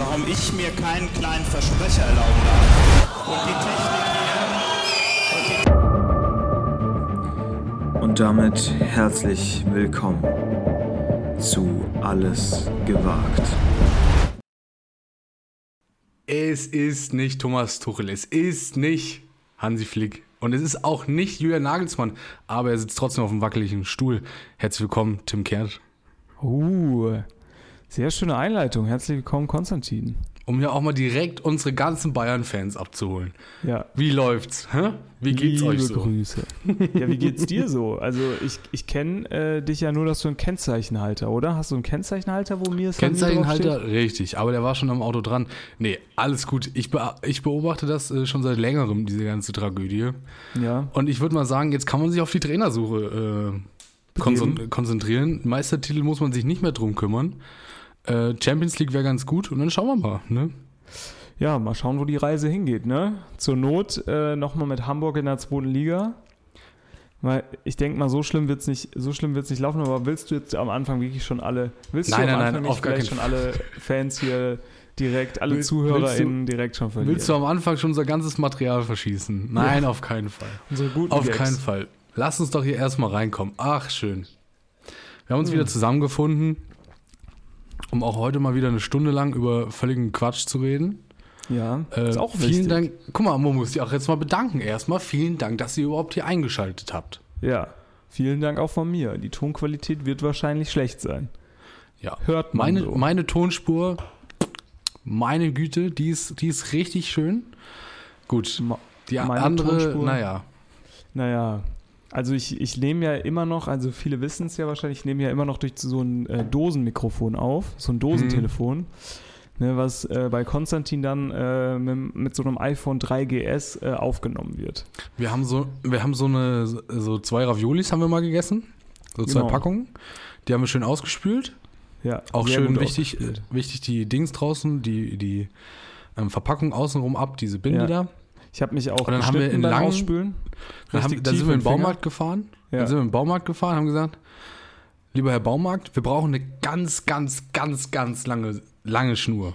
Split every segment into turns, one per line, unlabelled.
warum ich mir keinen kleinen Versprecher erlauben darf. Und die Technik
Und damit herzlich willkommen zu Alles gewagt.
Es ist nicht Thomas Tuchel, es ist nicht Hansi Flick und es ist auch nicht Julian Nagelsmann, aber er sitzt trotzdem auf dem wackeligen Stuhl. Herzlich willkommen, Tim Kehrt.
Uh, sehr schöne Einleitung. Herzlich willkommen, Konstantin.
Um hier auch mal direkt unsere ganzen Bayern-Fans abzuholen.
Ja.
Wie läuft's? Hä? Wie geht's
Liebe
euch so?
Grüße. Ja, wie geht's dir so? Also ich, ich kenne äh, dich ja nur, dass du einen Kennzeichenhalter, oder? Hast du einen Kennzeichenhalter, wo mir es
Kennzeichenhalter, richtig, aber der war schon am Auto dran. Nee, alles gut. Ich, be ich beobachte das äh, schon seit längerem, diese ganze Tragödie.
Ja.
Und ich würde mal sagen, jetzt kann man sich auf die Trainersuche äh, konzen konzentrieren. Meistertitel muss man sich nicht mehr drum kümmern. Äh, Champions League wäre ganz gut und dann schauen wir mal. Ne?
Ja, mal schauen, wo die Reise hingeht, ne? Zur Not äh, nochmal mit Hamburg in der zweiten Liga. Weil ich denke mal, so schlimm wird es nicht, so schlimm wird's nicht laufen, aber willst du jetzt am Anfang wirklich schon alle, willst
Nein,
du am
nein,
Anfang
nein,
nicht vielleicht schon alle Fans hier direkt, alle
Will-
ZuhörerInnen direkt schon verlieren?
Willst du am Anfang schon unser ganzes Material verschießen? Nein, auf keinen Fall.
Unsere guten
Auf
Gags.
keinen Fall. Lass uns doch hier erstmal reinkommen. Ach, schön. Wir haben uns
Hm.
wieder zusammengefunden, um auch heute mal wieder eine Stunde lang über völligen Quatsch zu reden.
Ja,
Äh,
ist auch
vielen
wichtig.
Dank. Guck mal, man muss sich auch jetzt mal bedanken. Erstmal vielen Dank, dass ihr überhaupt hier eingeschaltet habt.
Ja, vielen Dank auch von mir. Die Tonqualität wird wahrscheinlich schlecht sein.
Ja.
Hört man
Meine,
so.
meine Tonspur, meine Güte, die ist, die ist richtig schön. Gut. Die
meine
andere,
Tonspur?
naja.
Naja, also ich, ich nehme ja immer noch, also viele wissen es ja wahrscheinlich, ich nehme ja immer noch durch so ein äh, Dosenmikrofon auf, so ein Dosentelefon, ne, was äh, bei Konstantin dann äh, mit, mit so einem iPhone 3GS äh, aufgenommen wird.
Wir haben so, wir haben so eine, so zwei Raviolis haben wir mal gegessen. So zwei
Genau.
Packungen. Die haben wir schön ausgespült.
Ja,
Auch schön wichtig, äh, wichtig die Dings draußen, die, die ähm, Verpackung außenrum ab, diese Binde
Ja.
da.
Ich habe mich auch
Und dann haben wir in langen-
Ausspülen.
Dann, haben, dann sind wir in den. Baumarkt gefahren.
Ja.
Dann sind wir in den Baumarkt gefahren, haben gesagt, lieber Herr Baumarkt, wir brauchen eine ganz, ganz, ganz, ganz lange, lange Schnur.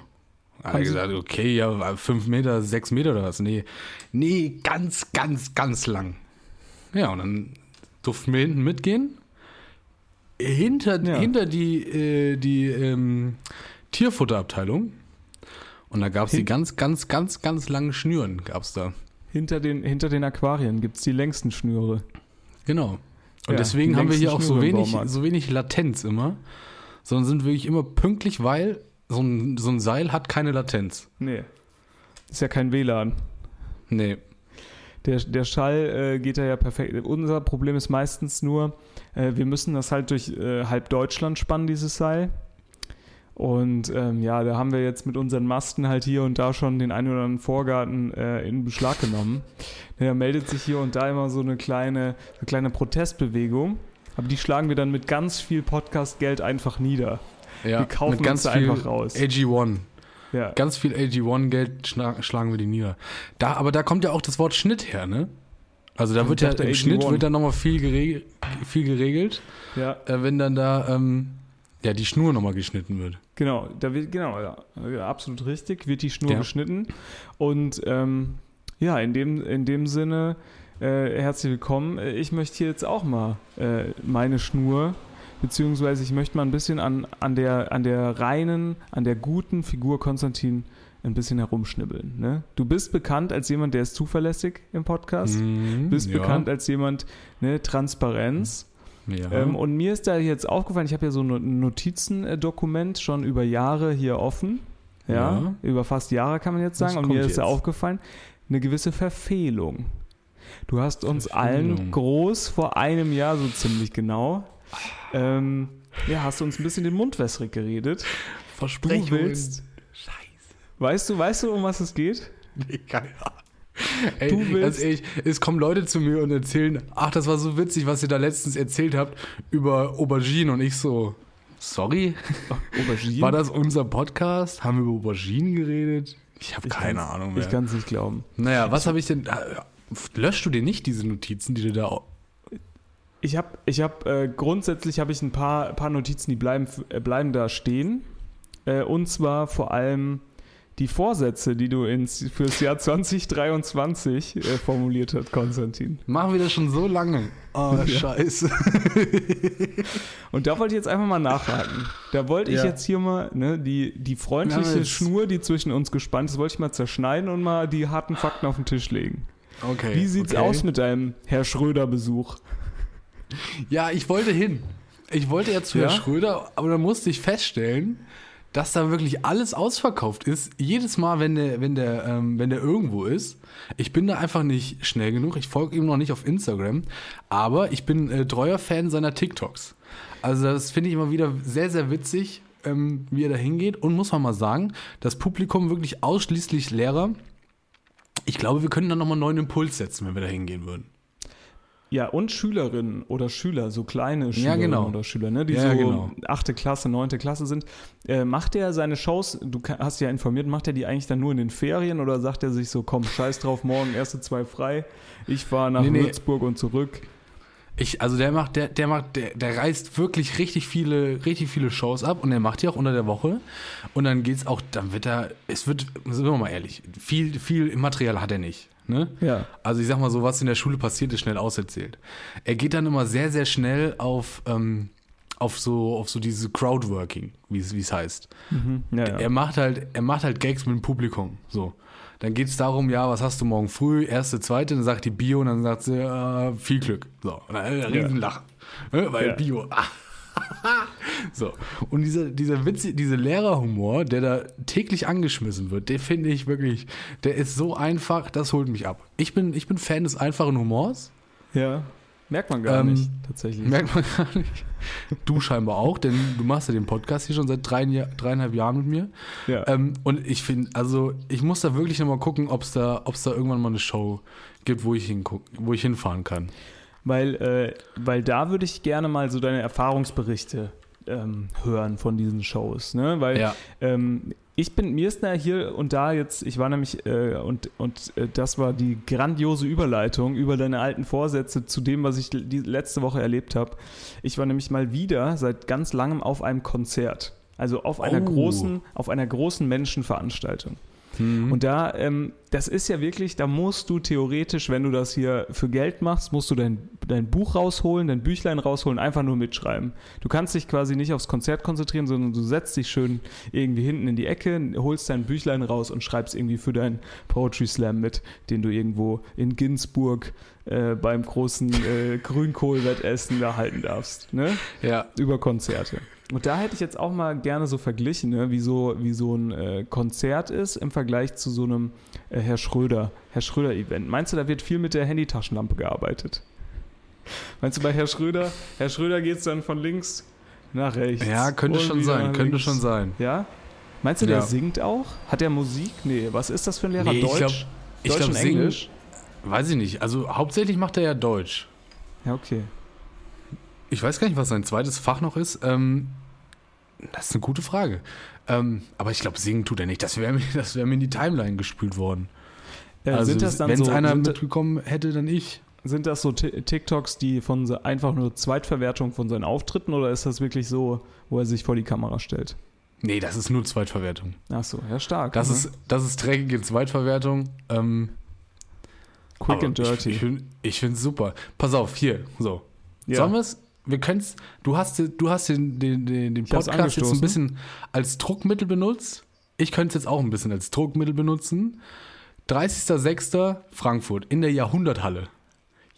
Hat er gesagt, okay, ja, fünf Meter, sechs Meter oder was? Nee, nee, ganz, ganz, ganz lang. Ja, und dann durften wir hinten mitgehen. Hinter,
Ja.
hinter die, äh, die ähm, Tierfutterabteilung. Und da gab es die ganz, ganz, ganz, ganz langen Schnüren, gab es da.
Hinter den, hinter den Aquarien gibt es die längsten Schnüre.
Genau. Und
Ja,
deswegen haben wir hier auch so wenig, so wenig Latenz immer, sondern sind wirklich immer pünktlich, weil so ein, so ein Seil hat keine Latenz.
Nee. Ist ja kein WLAN.
Nee.
Der, der Schall äh, geht da ja perfekt. Unser Problem ist meistens nur, äh, wir müssen das halt durch äh, halb Deutschland spannen, dieses Seil. Und ähm, ja, da haben wir jetzt mit unseren Masten halt hier und da schon den einen oder anderen Vorgarten äh, in Beschlag genommen. Da meldet sich hier und da immer so eine kleine, eine kleine Protestbewegung. Aber die schlagen wir dann mit ganz viel Podcast-Geld einfach nieder.
Ja,
Wir kaufen
mit ganz
uns
viel
einfach raus.
AG1.
Ja,
Ganz viel AG1-Geld schla schlagen wir die nieder. Da, aber da kommt ja auch das Wort Schnitt her, ne? Also da
Ich
wird ja im
AG1.
Schnitt wird dann nochmal viel, gereg viel geregelt,
ja.
äh, wenn dann da ähm, ja, die Schnur nochmal geschnitten wird.
Genau, da wird, genau, ja, absolut richtig, wird die Schnur
Ja.
geschnitten. Und ähm, ja, in dem, in dem Sinne, äh, herzlich willkommen. Äh, Ich möchte hier jetzt auch mal äh, meine Schnur, beziehungsweise ich möchte mal ein bisschen an, an, der, an der reinen, an der guten Figur Konstantin ein bisschen herumschnibbeln. Ne? Du bist bekannt als jemand, der ist zuverlässig im Podcast. Du bist
ja,
bekannt als jemand, ne, Transparenz.
Ja.
Ähm, und mir ist da jetzt aufgefallen, ich habe ja so ein Notizendokument schon über Jahre hier offen. Ja,
Ja.
über fast Jahre kann man jetzt sagen. Und mir ist da aufgefallen, eine gewisse Verfehlung. Du hast uns allen
Verfehlung.
groß vor einem Jahr, so ziemlich genau, ähm, ja, hast du uns ein bisschen den Mund wässrig geredet. Du
Versprechungen.
willst, weißt du, weißt du, um was es geht?
Nee, keine Ahnung. Ey,
Du
ganz
willst-
ehrlich, es kommen Leute zu mir und erzählen, ach, das war so witzig, was ihr da letztens erzählt habt über Aubergine und ich so, sorry,
Aubergine?
war das unser Podcast? Haben wir über Auberginen geredet? Ich habe keine Ahnung mehr.
Ich kann es nicht glauben.
naja, was habe ich denn, äh, löschst du dir nicht diese Notizen, die du da,
Ich habe, ich hab, äh, grundsätzlich habe ich ein paar, paar Notizen, die bleiben, äh, bleiben da stehen. Äh, und zwar vor allem die Vorsätze, die du ins, fürs Jahr 2023 äh, formuliert hast, Konstantin.
Machen wir das schon so lange. Oh, scheiße.
Und da wollte ich jetzt einfach mal nachhaken. Da wollte ich
Ja.
jetzt hier mal ne, die, die freundliche
jetzt-
Schnur, die zwischen uns gespannt ist, wollte ich mal zerschneiden und mal die harten Fakten auf den Tisch legen.
Okay.
Wie sieht's
okay.
aus mit deinem Herr Schröder-Besuch?
Ja, ich wollte hin. Ich wollte ja zu
Ja?
Herrn Schröder, aber dann musste ich feststellen, dass da wirklich alles ausverkauft ist. Jedes Mal, wenn der, wenn der, ähm, wenn der irgendwo ist. Ich bin da einfach nicht schnell genug. Ich folge ihm noch nicht auf Instagram, aber ich bin äh, treuer Fan seiner TikToks. Also das finde ich immer wieder sehr, sehr witzig, ähm, wie er da hingeht. Und muss man mal sagen, das Publikum wirklich ausschließlich Lehrer. Ich glaube, wir können da nochmal einen neuen Impuls setzen, wenn wir da hingehen würden.
Ja, und Schülerinnen oder Schüler, so kleine Schülerinnen
genau.
oder Schüler, ne, die
Ja,
so
genau.
achte Klasse, neunte Klasse sind. Äh, macht er seine Shows, du hast ja informiert, macht er die eigentlich dann nur in den Ferien oder sagt er sich so, komm, scheiß drauf, morgen erste zwei frei, ich fahre nach
Nee, nee.
Würzburg und zurück.
Ich, also der macht, der, der macht, der, der reißt wirklich richtig viele, richtig viele Shows ab und er macht die auch unter der Woche. Und dann geht's auch, dann wird er, es wird, sind wir mal ehrlich, viel, viel Material hat er nicht. Ne?
Ja.
Also ich sag mal so, was in der Schule passiert, ist schnell auserzählt. Er geht dann immer sehr, sehr schnell auf, ähm, auf so, auf so diese Crowdworking, wie es, heißt.
Mhm. ja, ja.
Er macht halt, er macht halt Gags mit dem Publikum. So. Dann geht es darum, ja, was hast du morgen früh? Erste, zweite, dann sagt die Bio und dann sagt sie, äh, viel Glück. So. Und dann ein Riesenlachen. Ne? Weil
Ja.
Bio. ah. So. Und dieser, dieser Witz, dieser Lehrerhumor, der da täglich angeschmissen wird, den finde ich wirklich, der ist so einfach, das holt mich ab. Ich bin, ich bin Fan des einfachen Humors.
ja. Merkt man gar
Ähm,
nicht, tatsächlich.
Merkt man gar nicht. Du scheinbar auch, denn du machst ja den Podcast hier schon seit drei, dreieinhalb Jahren mit mir.
ja.
Ähm, und ich finde, also ich muss da wirklich nochmal gucken, ob es da, ob's da irgendwann mal eine Show gibt, wo ich, wo ich hinfahren kann.
Weil, äh, weil da würde ich gerne mal so deine Erfahrungsberichte ähm, hören von diesen Shows, ne? Weil
Ja.
ähm, ich bin, mir ist da hier und da jetzt, ich war nämlich, äh, und, und äh, das war die grandiose Überleitung über deine alten Vorsätze zu dem, was ich die letzte Woche erlebt habe. Ich war nämlich mal wieder seit ganz langem auf einem Konzert. Also auf einer
Oh.
großen, auf einer großen Menschenveranstaltung. Und da, ähm, das ist ja wirklich, da musst du theoretisch, wenn du das hier für Geld machst, musst du dein, dein Buch rausholen, dein Büchlein rausholen, einfach nur mitschreiben. Du kannst dich quasi nicht aufs Konzert konzentrieren, sondern du setzt dich schön irgendwie hinten in die Ecke, holst dein Büchlein raus und schreibst irgendwie für deinen Poetry Slam mit, den du irgendwo in Ginsburg äh, beim großen äh, Grünkohlwettessen da halten darfst. Ne?
Ja.
über Konzerte. Und da hätte ich jetzt auch mal gerne so verglichen, ne, wie, so, wie so ein äh, Konzert ist im Vergleich zu so einem äh, Herr Schröder, Herr Schröder-Event. Meinst du, da wird viel mit der Handytaschenlampe gearbeitet? Meinst du bei Herr Schröder, Herr Schröder geht es dann von links nach rechts?
Ja, könnte schon sein, könnte
links?
schon sein.
Ja? Meinst du, der
Ja.
singt auch? Hat der Musik? Nee, was ist das für ein Lehrer?
Nee, ich
Deutsch?
glaub- ich
Deutsch
glaub,
und
singen-
Englisch?
Weiß ich nicht. Also hauptsächlich macht er ja Deutsch.
Ja, okay.
Ich weiß gar nicht, was sein zweites Fach noch ist. Ähm, das ist eine gute Frage. Ähm, aber ich glaube, singen tut er nicht. Das wäre mir, das wär mir in die Timeline gespült worden.
Äh,
also, wenn es
so,
einer
sind,
mitbekommen hätte, dann ich.
Sind das so Ti- TikToks, die von se- einfach nur Zweitverwertung von seinen Auftritten oder ist das wirklich so, wo er sich vor die Kamera stellt?
Nee, das ist nur Zweitverwertung.
Ach so, ja stark.
Das,
ne?
ist, das ist dreckige Zweitverwertung. Ähm,
quick and dirty.
Ich, ich finde find's super. Pass auf, hier, so.
ja.
Sollen wir es? Wir können Du hast, du hast den, den, den, den Podcast jetzt ein bisschen als Druckmittel benutzt. Ich könnte es jetzt auch ein bisschen als Druckmittel benutzen. 30.06. Frankfurt in der Jahrhunderthalle.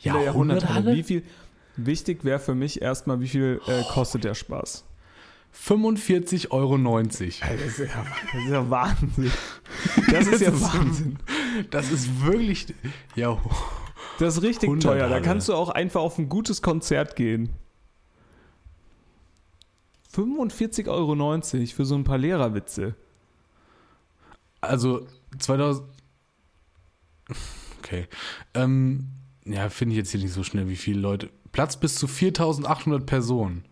In der Jahrhunderthalle. Wie viel, wichtig wäre für mich erstmal, wie viel äh, kostet der Spaß?
45,90 Euro.
Das ist ja, das ist ja Wahnsinn. Das ist ja Wahnsinn.
Das ist wirklich. Ja,
Das ist richtig
100
teuer. Da kannst du auch einfach auf ein gutes Konzert gehen. 45,90 Euro für so ein paar Lehrerwitze.
also 2000. Okay. Ähm, ja, finde ich jetzt hier nicht so schnell, wie viele Leute. Platz bis zu 4800 Personen.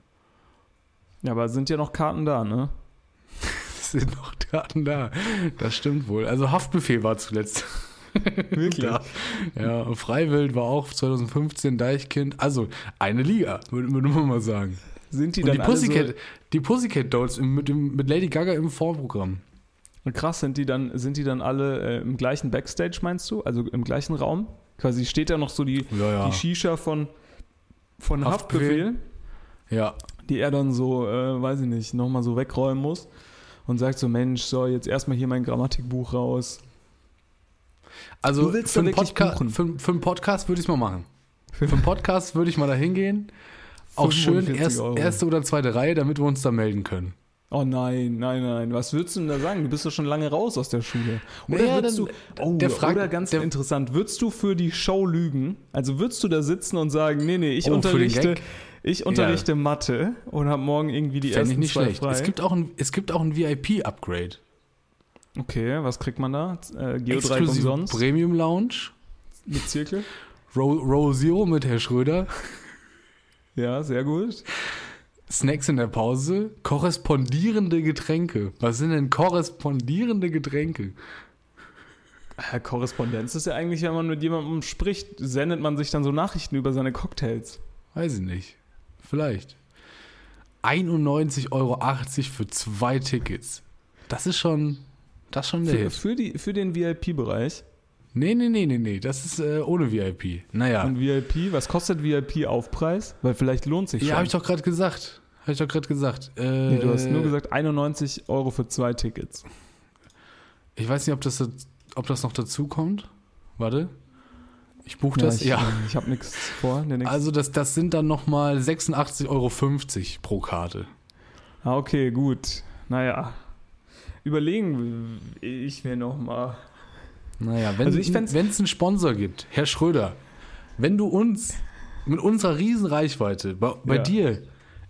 Ja, aber sind ja noch Karten da, ne?
Sind noch Daten da. Das stimmt wohl. Also Haftbefehl war zuletzt.
Wirklich?
da. Ja, Freiwild war auch 2015 Deichkind. Also eine Liga, würde, würde man mal sagen.
Sind die
Und
dann
die Pussycat,
so,
die Pussycat Dolls mit, mit Lady Gaga im Vorprogramm.
krass, sind die dann, sind die dann alle äh, im gleichen Backstage, meinst du? Also im gleichen Raum? Quasi steht da noch so die,
Ja, ja.
die Shisha von, von
Haftbefehl.
Haftbefehl,
Ja.
die er dann so, äh, weiß ich nicht, nochmal so wegräumen muss und sagt so, Mensch, so, jetzt erstmal hier mein Grammatikbuch raus.
Also für, einen Podca für, für einen Podcast würde ich es mal machen. Für einen Podcast würde ich mal da hingehen. Auch schön
45
erst, erste oder zweite Reihe, damit wir uns da melden können.
Oh nein, nein, nein. Was würdest du denn da sagen? Du bist doch schon lange raus aus der Schule. Oder
Naja,
würdest
dann-
du, oh,
der fragt-
oder ganz
der-
interessant, würdest du für die Show lügen? Also würdest du da sitzen und sagen, nee, nee, ich
Oh,
unterrichte, ich unterrichte Mathe und habe morgen irgendwie die
Fände
ersten
ich nicht schlecht.
frei.
Es gibt auch ein, es gibt auch ein VIP-Upgrade.
okay, was kriegt man da? Äh, Geodreieck
Exklusive
umsonst
Premium Lounge.
mit Zirkel?
Row, Row Zero mit Herr Schröder.
Ja, sehr gut.
Snacks in der Pause. Korrespondierende Getränke. Was sind denn korrespondierende Getränke?
Korrespondenz ist ja eigentlich, wenn man mit jemandem spricht, sendet man sich dann so Nachrichten über seine Cocktails.
Weiß ich nicht. Vielleicht. 91,80 Euro für zwei Tickets. Das ist schon, das ist schon der
Für, für, die, für den VIP-Bereich.
Nee, nee, nee, nee, nee. Das ist äh, ohne VIP. Naja.
Und VIP, was kostet VIP-Aufpreis? Weil vielleicht lohnt sich
Ja,
schon.
habe ich doch gerade gesagt. Habe ich doch gerade gesagt. Äh,
Nee, du hast nur gesagt 91 Euro für zwei Tickets.
Ich weiß nicht, ob das, ob das noch dazu kommt. Warte. Ich buche das.
ich,
ja.
Ich habe nichts vor. Nee, nix.
Also das, das sind dann nochmal 86,50 Euro pro Karte.
ah, okay, gut. Naja. Überlegen ich mir nochmal.
Naja, wenn
Also
es einen Sponsor gibt, Herr Schröder, wenn du uns mit unserer riesen Reichweite bei, bei
Ja.
dir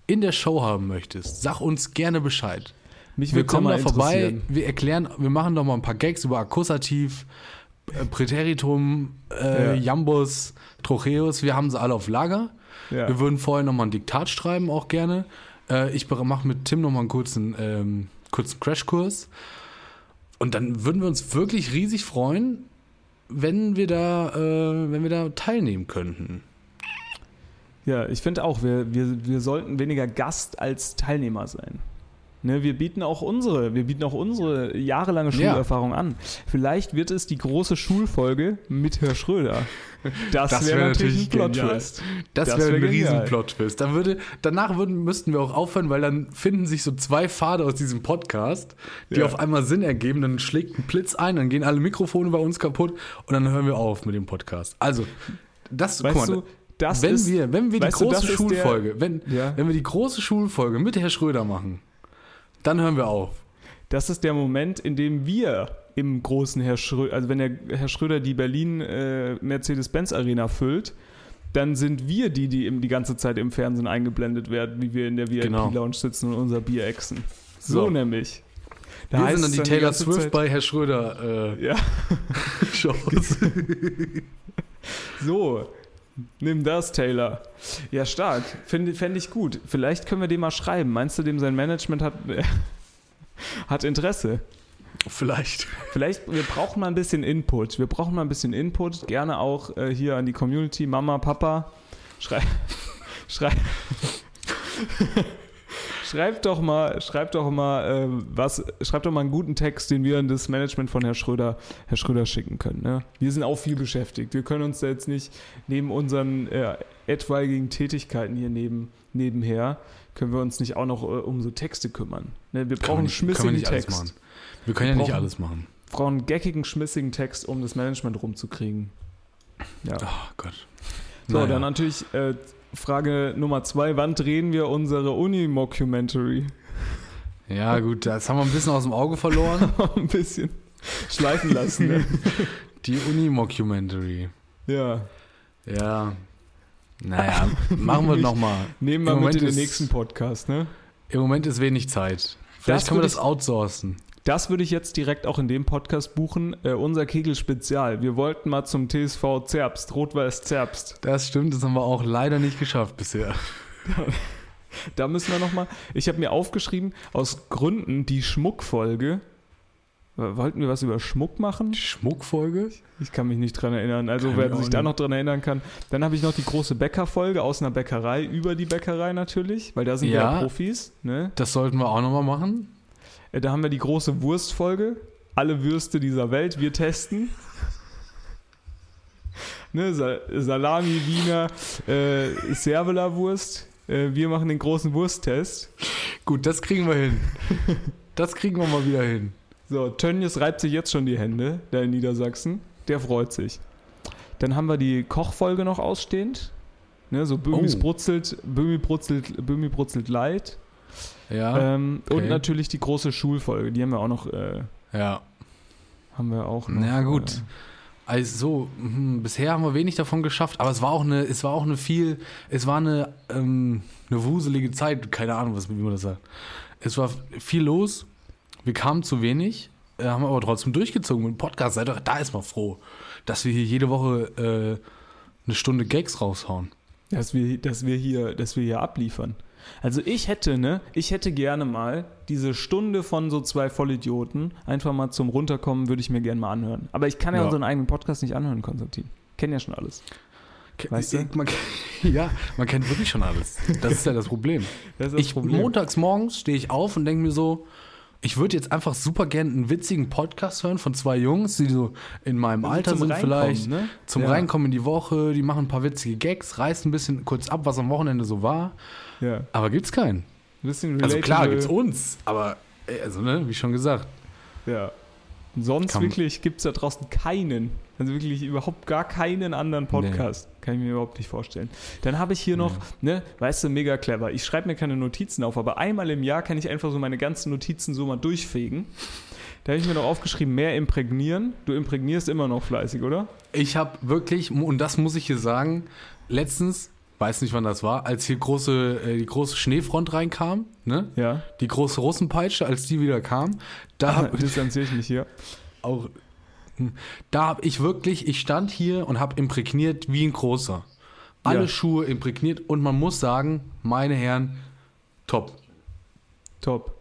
in der Show haben möchtest, sag uns gerne Bescheid.
Mich
Wir kommen da vorbei, wir erklären, wir machen doch mal ein paar Gags über Akkusativ, äh, Präteritum, äh,
Ja.
Jambus, Trocheus, wir haben sie alle auf Lager.
Ja.
Wir würden vorher nochmal ein Diktat schreiben, auch gerne. Äh, ich mache mit Tim nochmal einen kurzen, ähm, kurzen Crashkurs. Und dann würden wir uns wirklich riesig freuen, wenn wir da, äh, wenn wir da teilnehmen könnten.
Ja, ich finde auch, wir, wir, wir sollten weniger Gast als Teilnehmer sein. Ne, wir bieten auch unsere, wir bieten auch unsere jahrelange
Ja.
Schulerfahrung an. Vielleicht wird es die große Schulfolge mit Herr Schröder. Das,
Das
wäre
wär
natürlich ein. Plot-Twist.
Das,
Das
wäre
wär
ein riesen
genial.
Plot-Twist. Da würde, danach würden, müssten wir auch aufhören, weil dann finden sich so zwei Pfade aus diesem Podcast, die
Ja.
auf einmal Sinn ergeben. Dann schlägt ein Blitz ein, dann gehen alle Mikrofone bei uns kaputt und dann hören wir auf mit dem Podcast. Also, das,
Weißt
guck mal,
du, das
wenn
ist,
wir, wenn wir die
du,
große
das ist der-
Schulfolge, wenn,
Ja.
wenn wir die große Schulfolge mit Herr Schröder machen, dann hören wir auf.
Das ist der Moment, in dem wir im großen Herr Schröder, also wenn der Herr Schröder die Berlin äh, Mercedes-Benz Arena füllt, dann sind wir die, die im, die ganze Zeit im Fernsehen eingeblendet werden, wie wir in der
Genau.
VIP-Lounge sitzen und unser Bier exen. So,
So.
nämlich. Da
wir sind dann die Taylor
ganze
Swift
Zeit-
bei Herr Schröder äh,
Ja,
Shows.
so. Nimm das, Taylor. Ja, stark. Fände fänd ich gut. Vielleicht können wir dem mal schreiben. Meinst du, dem sein Management hat, hat Interesse?
Vielleicht.
Vielleicht, wir brauchen mal ein bisschen Input. Wir brauchen mal ein bisschen Input. Gerne auch äh, hier an die Community, Mama, Papa. Schrei, schrei, schreibt doch mal, schreibt doch mal, äh, was, schreibt doch mal einen guten Text, den wir an das Management von Herr Schröder, Herr Schröder schicken können. Ne? Wir sind auch viel beschäftigt. Wir können uns da jetzt nicht neben unseren äh, etwaigen Tätigkeiten hier neben, nebenher, können wir uns nicht auch noch äh, um so Texte kümmern. Ne? Wir brauchen schmissigen Text.
Wir können ja nicht alles machen.
brauchen einen geckigen, schmissigen Text, um das Management rumzukriegen. Ja.
Oh Gott.
So,
Naja.
dann natürlich äh, Frage Nummer zwei. Wann drehen wir unsere Uni-Mockumentary?
Ja, gut, das haben wir ein bisschen aus dem Auge verloren.
ein bisschen schleifen lassen. Ne?
Die Uni-Mockumentary.
ja.
Ja. Naja, machen wir nochmal.
Nehmen wir
Im
mit
Moment
in den
ist-
nächsten Podcast. Ne?
Im Moment ist wenig Zeit. Vielleicht
Das
können wir das outsourcen.
Das würde ich jetzt direkt auch in dem Podcast buchen. Äh, unser Kegel-Spezial. Wir wollten mal zum TSV Zerbst, Rot-Weiß Zerbst.
Das stimmt, das haben wir auch leider nicht geschafft bisher.
Da müssen wir nochmal. Ich habe mir aufgeschrieben, aus Gründen die Schmuckfolge Wollten wir was über Schmuck machen?
Die Schmuckfolge?
Ich kann mich nicht dran erinnern. Also
Kann
wer sich da noch dran erinnern kann. Dann habe ich noch die große Bäckerfolge aus einer Bäckerei über die Bäckerei natürlich, weil da sind
Ja.
ja Profis. Ne?
Das sollten wir auch nochmal machen.
Äh, Da haben wir die große Wurstfolge. Alle Würste dieser Welt, wir testen. ne, Sa Salami, Wiener, äh, Servela-Wurst. Äh, wir machen den großen Wursttest.
Gut, das kriegen wir hin. Das kriegen wir mal wieder hin.
So, Tönnies reibt sich jetzt schon die Hände, da in Niedersachsen. Der freut sich. Dann haben wir die Kochfolge noch ausstehend. Ne, so Böhmis
Oh.
brutzelt, Böhmi brutzelt, Böhmi brutzelt light.
Ja.
Ähm,
okay.
Und natürlich die große Schulfolge, die haben wir auch noch, äh,
ja.
haben wir auch noch.
Na gut.
Äh,
Also so, hm, bisher haben wir wenig davon geschafft, aber es war auch eine, es war auch eine viel, es war eine, ähm, eine wuselige Zeit, keine Ahnung, was, wie man das sagt. Es war viel los, wir kamen zu wenig, äh, haben aber trotzdem durchgezogen mit dem Podcast. Seid doch da erstmal froh, dass wir hier jede Woche äh, eine Stunde Gags raushauen.
dass wir, dass wir hier, dass wir hier abliefern. Also ich hätte, ne, ich hätte gerne mal diese Stunde von so zwei Vollidioten einfach mal zum Runterkommen, würde ich mir gerne mal anhören. Aber ich kann ja,
Ja.
unseren eigenen Podcast nicht anhören, Konstantin. Kenn ja schon alles. Weißt du?
Man, ja, man kennt wirklich schon alles. Das ist ja das Problem.
Das das
ich,
Problem.
montags morgens stehe ich auf und denke mir so, ich würde jetzt einfach super gerne einen witzigen Podcast hören von zwei Jungs, die so in meinem
Also
Alter sind vielleicht,
ne?
zum
Ja.
Reinkommen in die Woche, die machen ein paar witzige Gags, reißen ein bisschen kurz ab, was am Wochenende so war,
Ja.
aber gibt's keinen. Also klar gibt's uns, aber äh, also ne, wie schon gesagt.
Ja. Sonst
Kann-
wirklich gibt es da draußen keinen. Also wirklich überhaupt gar keinen anderen Podcast. Kann ich mir überhaupt nicht vorstellen. Dann habe ich hier noch, ne, weißt du, mega clever. Ich schreibe mir keine Notizen auf, aber einmal im Jahr kann ich einfach so meine ganzen Notizen so mal durchfegen. Da habe ich mir noch aufgeschrieben, mehr imprägnieren. Du imprägnierst immer noch fleißig, oder?
Ich habe wirklich, und das muss ich hier sagen, letztens, weiß nicht wann das war, als hier große, äh, die große Schneefront reinkam, ne?
Ja.
Die große Russenpeitsche, als die wieder kam, da habe
Distanziere ich mich hier.
auch, hm, da habe ich wirklich, ich stand hier und habe imprägniert wie ein großer. Alle
Ja.
Schuhe imprägniert und man muss sagen, meine Herren, top.
Top.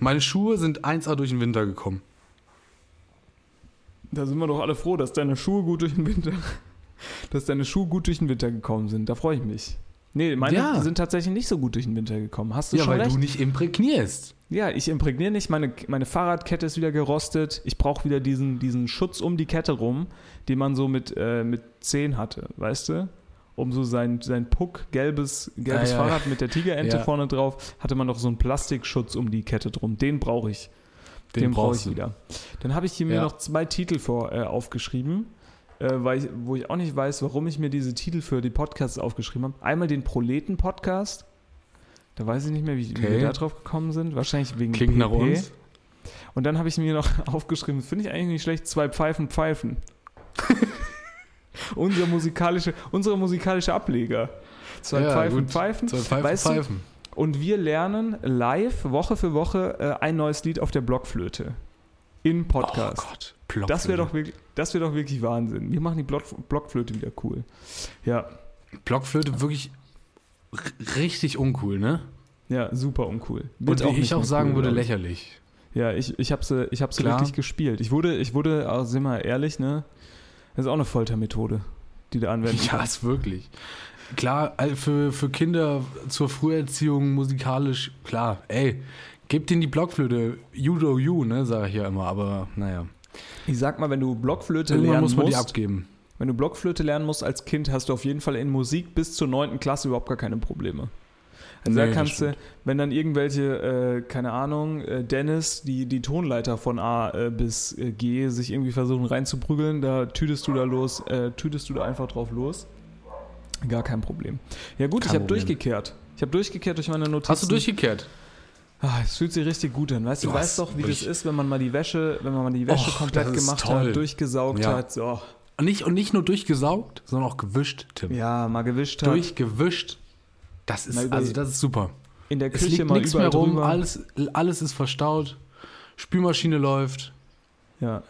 Meine Schuhe sind 1A durch den Winter gekommen.
Da sind wir doch alle froh, dass deine Schuhe gut durch den Winter, dass deine Schuhe gut durch den Winter gekommen sind. Da freue ich mich. Nee, meine
Ja.
sind tatsächlich nicht so gut durch den Winter gekommen. Hast du
Ja,
schon
weil
recht?
du nicht imprägnierst.
Ja, ich imprägniere nicht. Meine, meine Fahrradkette ist wieder gerostet. Ich brauche wieder diesen, diesen Schutz um die Kette rum, den man so mit, äh, mit 10 hatte, weißt du? Um so sein, sein Puck, gelbes, gelbes
Ja, ja.
Fahrrad mit der Tigerente
Ja.
vorne drauf, hatte man noch so einen Plastikschutz um die Kette drum. Den brauche ich. Den,
Den
brauche ich wieder. Dann habe ich hier mir noch zwei Titel vor, äh, aufgeschrieben, äh, ich, wo ich auch nicht weiß, warum ich mir diese Titel für die Podcasts aufgeschrieben habe. Einmal den Proleten-Podcast. Da weiß ich nicht mehr, wie, wie
Okay.
wir da drauf gekommen sind. Wahrscheinlich wegen
Klingt nach
PP.
uns.
Und dann habe ich mir noch aufgeschrieben, finde ich eigentlich nicht schlecht, zwei Pfeifen pfeifen. Unser musikalische, unsere musikalische Ableger. Zwei
Ja,
Pfeifen
gut.
pfeifen.
Zwei Pfeifen,
Weißt du,
Pfeifen.
und wir lernen live, Woche für Woche, äh, ein neues Lied auf der Blockflöte. In Podcast.
Oh Gott. Blockflöte.
das wäre doch, wirklich- das wär doch wirklich Wahnsinn. Wir machen die Block, Blockflöte wieder cool. Ja,
Blockflöte wirklich richtig uncool, ne?
ja, super uncool.
Und wie ich auch sagen
cool,
würde, lächerlich.
Ja, ich, ich habe sie, ich hab sie
Klar.
wirklich gespielt. Ich wurde, ich wurde, also sind wir ehrlich, ne? Das ist auch eine Foltermethode, die du anwenden
Ja, ist wirklich. Klar, für, für Kinder zur Früherziehung musikalisch, klar, ey, gebt ihnen die Blockflöte, you do you, ne, sage ich ja immer, aber naja.
Ich sag mal, wenn du Blockflöte
Irgendwann
lernen
muss man die
musst,
abgeben.
wenn du Blockflöte lernen musst als Kind, hast du auf jeden Fall in Musik bis zur 9. Klasse überhaupt gar keine Probleme. Also
Nee,
da kannst du, wenn dann irgendwelche, äh, keine Ahnung, äh, Dennis, die die Tonleiter von A äh, bis äh, G sich irgendwie versuchen reinzuprügeln, da tütest du da los, äh, tütest du da einfach drauf los. Gar kein Problem. Ja gut,
Kein
ich habe durchgekehrt. Ich habe durchgekehrt durch meine Notizen.
Hast du durchgekehrt?
Ah, es fühlt sich richtig gut an. Weißt du,
Du
weißt doch, wie das ist, wenn man mal die Wäsche, wenn man mal die Wäsche
Och,
komplett gemacht
toll.
hat, durchgesaugt
Ja.
hat. So.
Und nicht, und nicht nur durchgesaugt, sondern auch gewischt, Tim.
Ja, mal gewischt hat.
Durchgewischt. Das ist, also das ist super.
in der
Es
Küche
liegt
mal
nichts mehr rum,
drüber.
alles, alles ist verstaut, Spülmaschine läuft.
Ja,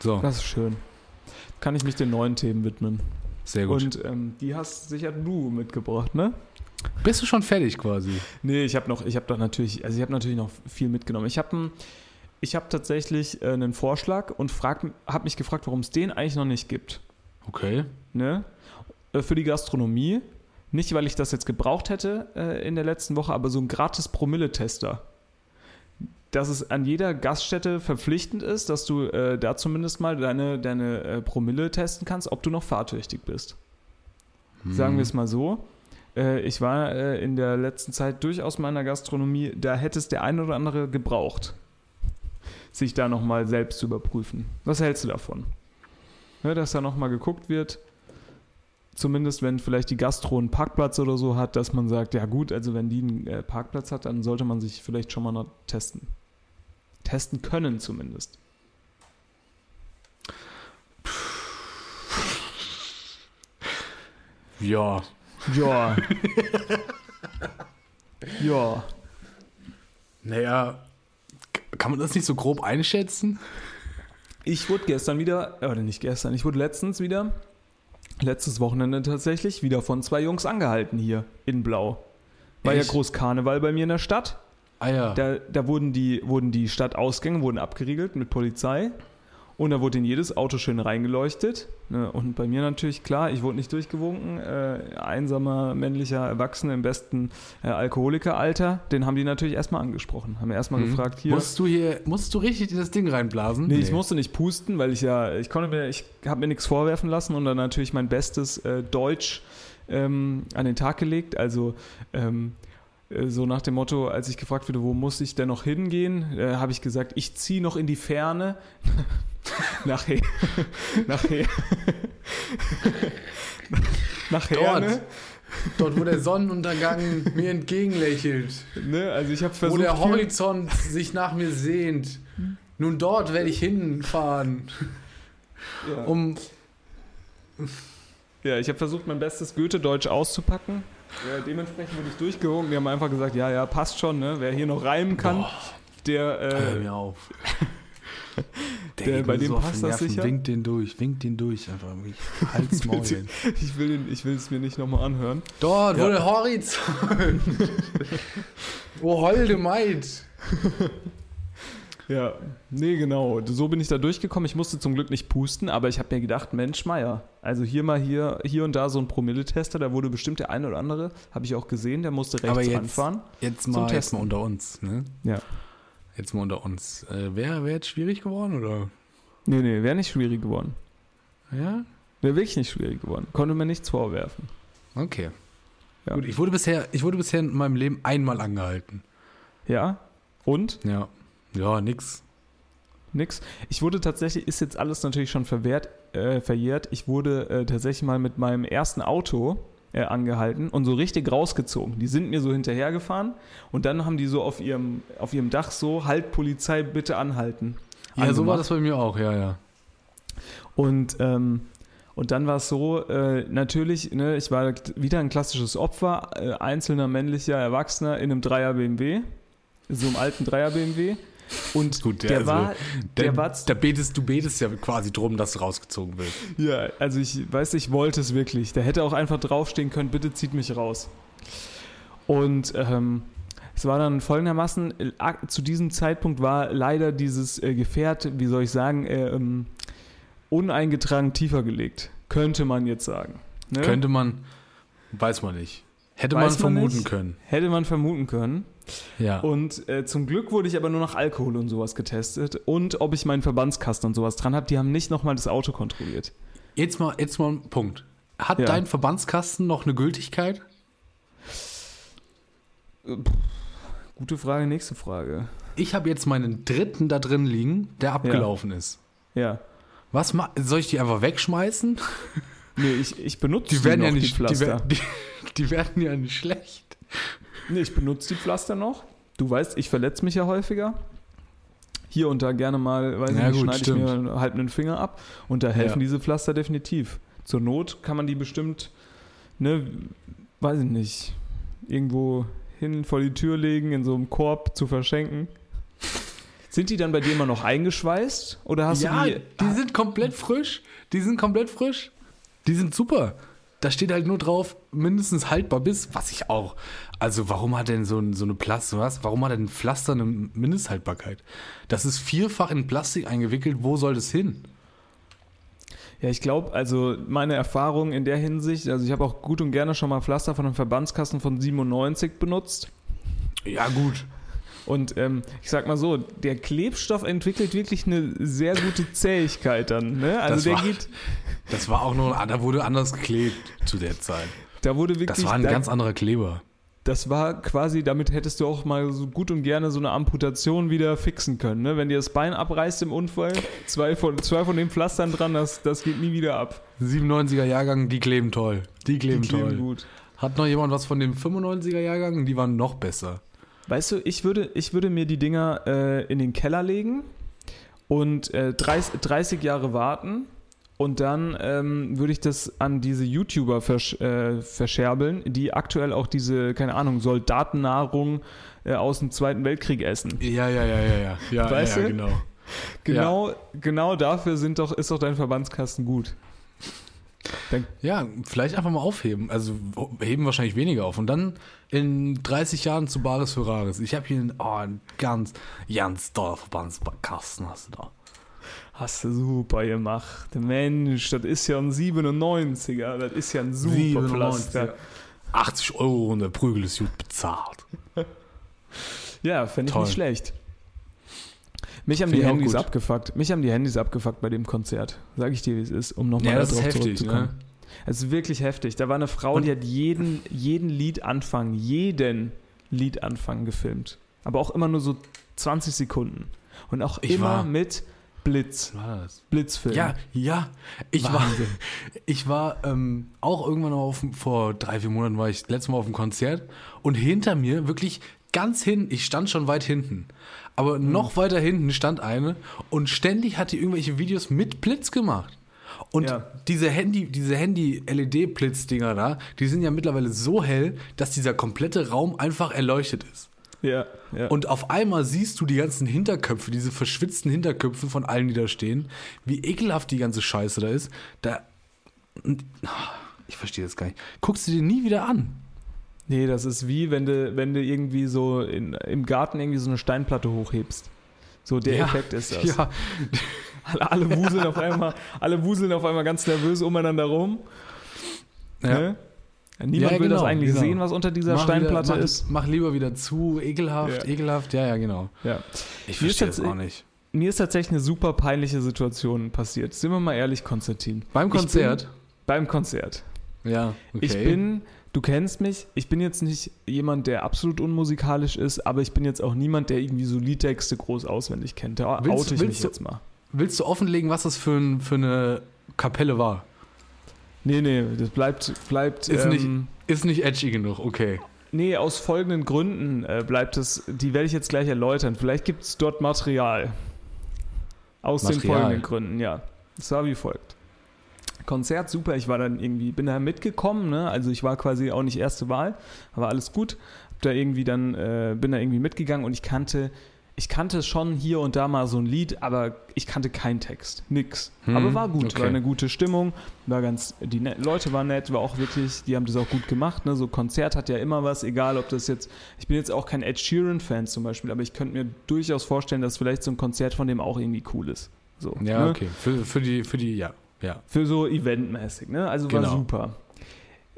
So,
das ist schön. Kann ich mich den neuen Themen widmen.
sehr gut.
Und ähm, die hast sicher du mitgebracht, ne?
Bist du schon fertig quasi?
Nee, ich habe noch, ich habe doch natürlich, also ich habe natürlich noch viel mitgenommen. Ich habe ich habe tatsächlich äh, einen Vorschlag und habe mich gefragt, warum es den eigentlich noch nicht gibt.
Okay.
Ne? Äh, für die Gastronomie. Nicht, weil ich das jetzt gebraucht hätte äh, in der letzten Woche, aber so ein gratis Promille-Tester. Dass es an jeder Gaststätte verpflichtend ist, dass du äh, da zumindest mal deine, deine äh, Promille testen kannst, ob du noch fahrtüchtig bist. Sagen wir es mal so. Äh, ich war äh, in der letzten Zeit durchaus mal in der Gastronomie, da hätte es der eine oder andere gebraucht, sich da nochmal selbst zu überprüfen. Was hältst du davon? Ne, dass da nochmal geguckt wird, zumindest wenn vielleicht die Gastro einen Parkplatz oder so hat, dass man sagt, ja gut, also wenn die einen äh, Parkplatz hat, dann sollte man sich vielleicht schon mal noch testen. Testen können zumindest.
Ja.
Ja. ja.
Naja, kann man das nicht so grob einschätzen?
Ich wurde gestern wieder, äh, oder nicht gestern, ich wurde letztens wieder, letztes Wochenende tatsächlich, wieder von zwei Jungs angehalten hier in Blau. War
Echt?
ja groß Karneval bei mir in der Stadt.
Ah ja.
Da, da wurden, die, wurden die Stadtausgänge wurden abgeriegelt mit Polizei. Und da wurde in jedes Auto schön reingeleuchtet. Ne, Und bei mir natürlich, klar, ich wurde nicht durchgewunken. Äh, einsamer männlicher Erwachsener im besten äh, Alkoholikeralter, den haben die natürlich erstmal angesprochen. Haben erstmal
Mhm.
gefragt, hier.
Musst du hier, musst du richtig in das Ding reinblasen?
Nee, ich musste nicht pusten, weil ich ja, ich konnte mir, ich habe mir nichts vorwerfen lassen und dann natürlich mein bestes äh, Deutsch ähm, an den Tag gelegt. Also ähm, äh, so nach dem Motto, als ich gefragt wurde, wo muss ich denn noch hingehen, äh, habe ich gesagt, ich ziehe noch in die Ferne. Nachher. nachher. nachher.
Dort.
Ne?
Dort, wo der Sonnenuntergang mir entgegenlächelt.
Ne? Also ich habe
Wo
versucht.
der Horizont sich nach mir sehnt. Nun dort werde ich hinfahren,
ja.
um
Ja, ich habe versucht, mein bestes Goethe-Deutsch auszupacken. Ja, dementsprechend wurde ich durchgewunken. Die haben einfach gesagt, ja, ja, passt schon, ne? Wer hier noch reimen kann, der,
Hör
äh,
mir auf.
Der- bei dem passt das sicher?
Winkt den durch, winkt den durch. Einfach Hals, Maul.
ich will, den- ich will es mir nicht nochmal anhören.
Dort, wo
Ja.
der Horizont. oh, holde Maid.
Ja, nee, genau. So bin ich da durchgekommen. Ich musste zum Glück nicht pusten, aber ich habe mir gedacht, Mensch, Meier, also hier mal hier, hier und da so ein Promilletester, da wurde bestimmt der eine oder andere, habe ich auch gesehen, der musste rechts
Aber jetzt-
ranfahren.
Jetzt
Zum
mal, jetzt
Testen.
mal unter uns. Ne?
Ja.
Jetzt mal unter uns. Äh, Wäre wär jetzt schwierig geworden, oder?
Nee, nee, wäre nicht schwierig geworden.
Ja?
Wäre wirklich nicht schwierig geworden. Konnte mir nichts vorwerfen.
Okay.
Ja.
Gut, ich wurde, bisher, ich wurde bisher in meinem Leben einmal angehalten.
Ja? Und?
Ja. Ja, nix.
Nix. Ich wurde tatsächlich, ist jetzt alles natürlich schon verwehrt, äh, verjährt. Ich wurde äh, tatsächlich mal mit meinem ersten Auto äh, angehalten und so richtig rausgezogen. Die sind mir so hinterhergefahren und dann haben die so auf ihrem, auf ihrem Dach so, halt Polizei, bitte anhalten.
Ja, so war
angemacht.
das bei mir auch, ja, ja.
Und, ähm, und dann war es so, äh, natürlich, ne, ich war wieder ein klassisches Opfer, äh, einzelner männlicher Erwachsener in einem Dreier BMW, so einem alten Dreier BMW. Und
Gut,
der,
also,
war, der
Da,
war
da betest, du betest ja quasi drum, dass du rausgezogen wird.
Ja, also ich weiß, ich wollte es wirklich. Der hätte auch einfach draufstehen können, bitte zieht mich raus. Und ähm, es war dann folgendermaßen, äh, zu diesem Zeitpunkt war leider dieses äh, Gefährt, wie soll ich sagen, äh, ähm, uneingetragen tiefer gelegt. Könnte man jetzt sagen. Ne?
Könnte man, weiß man nicht. Hätte man
man
vermuten
nicht.
können.
Hätte man vermuten können.
Ja.
Und äh, zum Glück wurde ich aber nur nach Alkohol und sowas getestet. Und ob ich meinen Verbandskasten und sowas dran habe, die haben nicht nochmal das Auto kontrolliert.
Jetzt mal, jetzt mal ein Punkt. Hat
Ja.
dein Verbandskasten noch eine Gültigkeit?
Gute Frage, nächste Frage.
Ich habe jetzt meinen dritten da drin liegen, der abgelaufen ist.
Ja.
Was soll ich die einfach wegschmeißen?
Nee, ich, ich benutze
Die werden
noch,
ja nicht,
die
die,
Pflaster.
wer- die, die werden ja nicht schlecht.
nee, ich benutze die Pflaster noch. Du weißt, ich verletze mich ja häufiger. Hier und da gerne mal, weiß ich
Ja,
nicht,
gut,
schneide ich
stimmt.
mir halb einen Finger ab. Und da helfen
Ja.
diese Pflaster definitiv. Zur Not kann man die bestimmt, ne, weiß ich nicht, irgendwo hin vor die Tür legen, in so einem Korb zu verschenken. Sind die dann bei dir immer noch eingeschweißt? Oder hast
ja,
du die.
die sind komplett frisch. Die sind komplett frisch. Die sind super. da steht halt nur drauf, mindestens haltbar bis, was ich auch. Also warum hat denn so, so eine Plastik, was? Warum hat denn ein Pflaster eine Mindesthaltbarkeit? Das ist vierfach in Plastik eingewickelt, wo soll das hin?
Ja, ich glaube, also meine Erfahrung in der Hinsicht, also ich habe auch gut und gerne schon mal Pflaster von einem Verbandskasten von 97 benutzt.
Ja, gut.
Und ähm, ich sag mal so, der Klebstoff entwickelt wirklich eine sehr gute Zähigkeit dann. Ne? Also
Das
der
war-
geht,
Das war auch nur, da wurde anders geklebt zu der Zeit.
da wurde wirklich,
Das war ein
da,
ganz anderer Kleber.
das war quasi, damit hättest du auch mal so gut und gerne so eine Amputation wieder fixen können. Ne? Wenn dir das Bein abreißt im Unfall, zwei von, zwei von den Pflastern dran, das, das geht nie wieder ab.
97er Jahrgang, die kleben toll. Die kleben,
Die kleben
toll.
gut.
Hat noch jemand was von dem 95er Jahrgang? Die waren noch besser.
Weißt du, ich würde, ich würde mir die Dinger äh, in den Keller legen und äh, 30, 30 Jahre warten und dann ähm, würde ich das an diese YouTuber versch äh, verscherbeln, die aktuell auch diese, keine Ahnung, Soldatennahrung äh, aus dem Zweiten Weltkrieg essen.
Ja, ja, ja, ja, ja. Ja,
Weißt
ja,
du?
genau.
Genau, genau dafür sind doch, ist doch dein Verbandskasten gut.
Ja, vielleicht einfach mal aufheben. Also heben wahrscheinlich weniger auf. Und dann in 30 Jahren zu Bares für Rares. Ich habe hier einen, oh, einen ganz, ganz toller Verbandskasten hast du da.
Hast du super gemacht. Mensch, das ist ja ein 97er, das ist ja ein super
97er.
Pflaster.
80 Euro und der Prügel ist gut bezahlt.
Ja, fände ich nicht schlecht. Mich haben
Find
die Handys
gut.
abgefuckt. Mich haben die Handys abgefuckt bei dem Konzert. Sag ich dir, wie es ist, um nochmal
Ja, das ist
darauf
heftig,
zurückzukommen.
ne?
Es ist wirklich heftig. Da war eine Frau,
Und-
die hat jeden, jeden Liedanfang, jeden Liedanfang gefilmt. Aber auch immer nur so 20 Sekunden. Und auch immer mit Blitz.
Was war?
Blitzfilm.
Ja, ja. Ich war,
Wahnsinn.
ich war ähm, auch irgendwann auf, vor drei, vier Monaten war ich letztes Mal auf dem Konzert und hinter mir, wirklich ganz hinten, ich stand schon weit hinten, aber
Hm.
noch weiter hinten stand eine und ständig hat die irgendwelche Videos mit Blitz gemacht. Und
Ja.
diese Handy, diese Handy-LED-Blitz-Dinger da, die sind ja mittlerweile so hell, dass dieser komplette Raum einfach erleuchtet ist.
Ja, ja.
Und auf einmal siehst du die ganzen Hinterköpfe, diese verschwitzten Hinterköpfe von allen, die da stehen, wie ekelhaft die ganze Scheiße da ist. Da. Ich verstehe das gar nicht. Guckst du dir nie wieder an.
Nee, das ist wie, wenn du, wenn du irgendwie so in, im Garten irgendwie so eine Steinplatte hochhebst. So der
Ja,
Effekt ist das.
Ja,
Alle, alle wuseln auf einmal, alle wuseln auf einmal ganz nervös umeinander rum.
ja.
Ne? Niemand
Ja,
will das
genau,
eigentlich
genau.
sehen, was unter dieser
Mach
Steinplatte
wieder, mach,
ist.
Mach lieber wieder zu, ekelhaft,
Ja.
ekelhaft. Ja, ja, genau.
Ja.
Ich verstehe das
jetzt-
auch nicht.
Mir ist tatsächlich eine super peinliche Situation passiert. Sind wir mal ehrlich, Konstantin.
Beim
Ich bin-
Konzert?
Beim Konzert.
ja, okay.
Ich bin, du kennst mich, ich bin jetzt nicht jemand, der absolut unmusikalisch ist, aber ich bin jetzt auch niemand, der irgendwie so Liedtexte groß auswendig kennt. Da
Willst-
oute ich
willst
mich
du-
jetzt mal.
Willst du offenlegen, was das für, ein, für eine Kapelle war?
Nee, nee, das bleibt, bleibt
Ist nicht-
ähm,
Ist nicht edgy genug, okay.
Nee, aus folgenden Gründen äh, bleibt es, die werde ich jetzt gleich erläutern. Vielleicht gibt es dort Material. Aus den
Material.
folgenden Gründen, ja. Es war wie folgt. Konzert, super, ich war dann irgendwie, bin da mitgekommen, ne? Also ich war quasi auch nicht erste Wahl, aber alles gut. Hab da irgendwie dann, äh, bin da irgendwie mitgegangen und ich kannte, ich kannte schon hier und da mal so ein Lied, aber ich kannte keinen Text, nix.
Hm,
aber war gut,
okay.
war eine gute Stimmung, war ganz, die net, Leute waren nett, war auch wirklich, die haben das auch gut gemacht, ne? So Konzert hat ja immer was, egal ob das jetzt, ich bin jetzt auch kein Ed Sheeran-Fan zum Beispiel, aber ich könnte mir durchaus vorstellen, dass vielleicht so ein Konzert von dem auch irgendwie cool ist. So,
Ja,
ne?
okay. Für, für die, für die, ja. Ja.
Für so eventmäßig, ne? Also war
Genau.
super.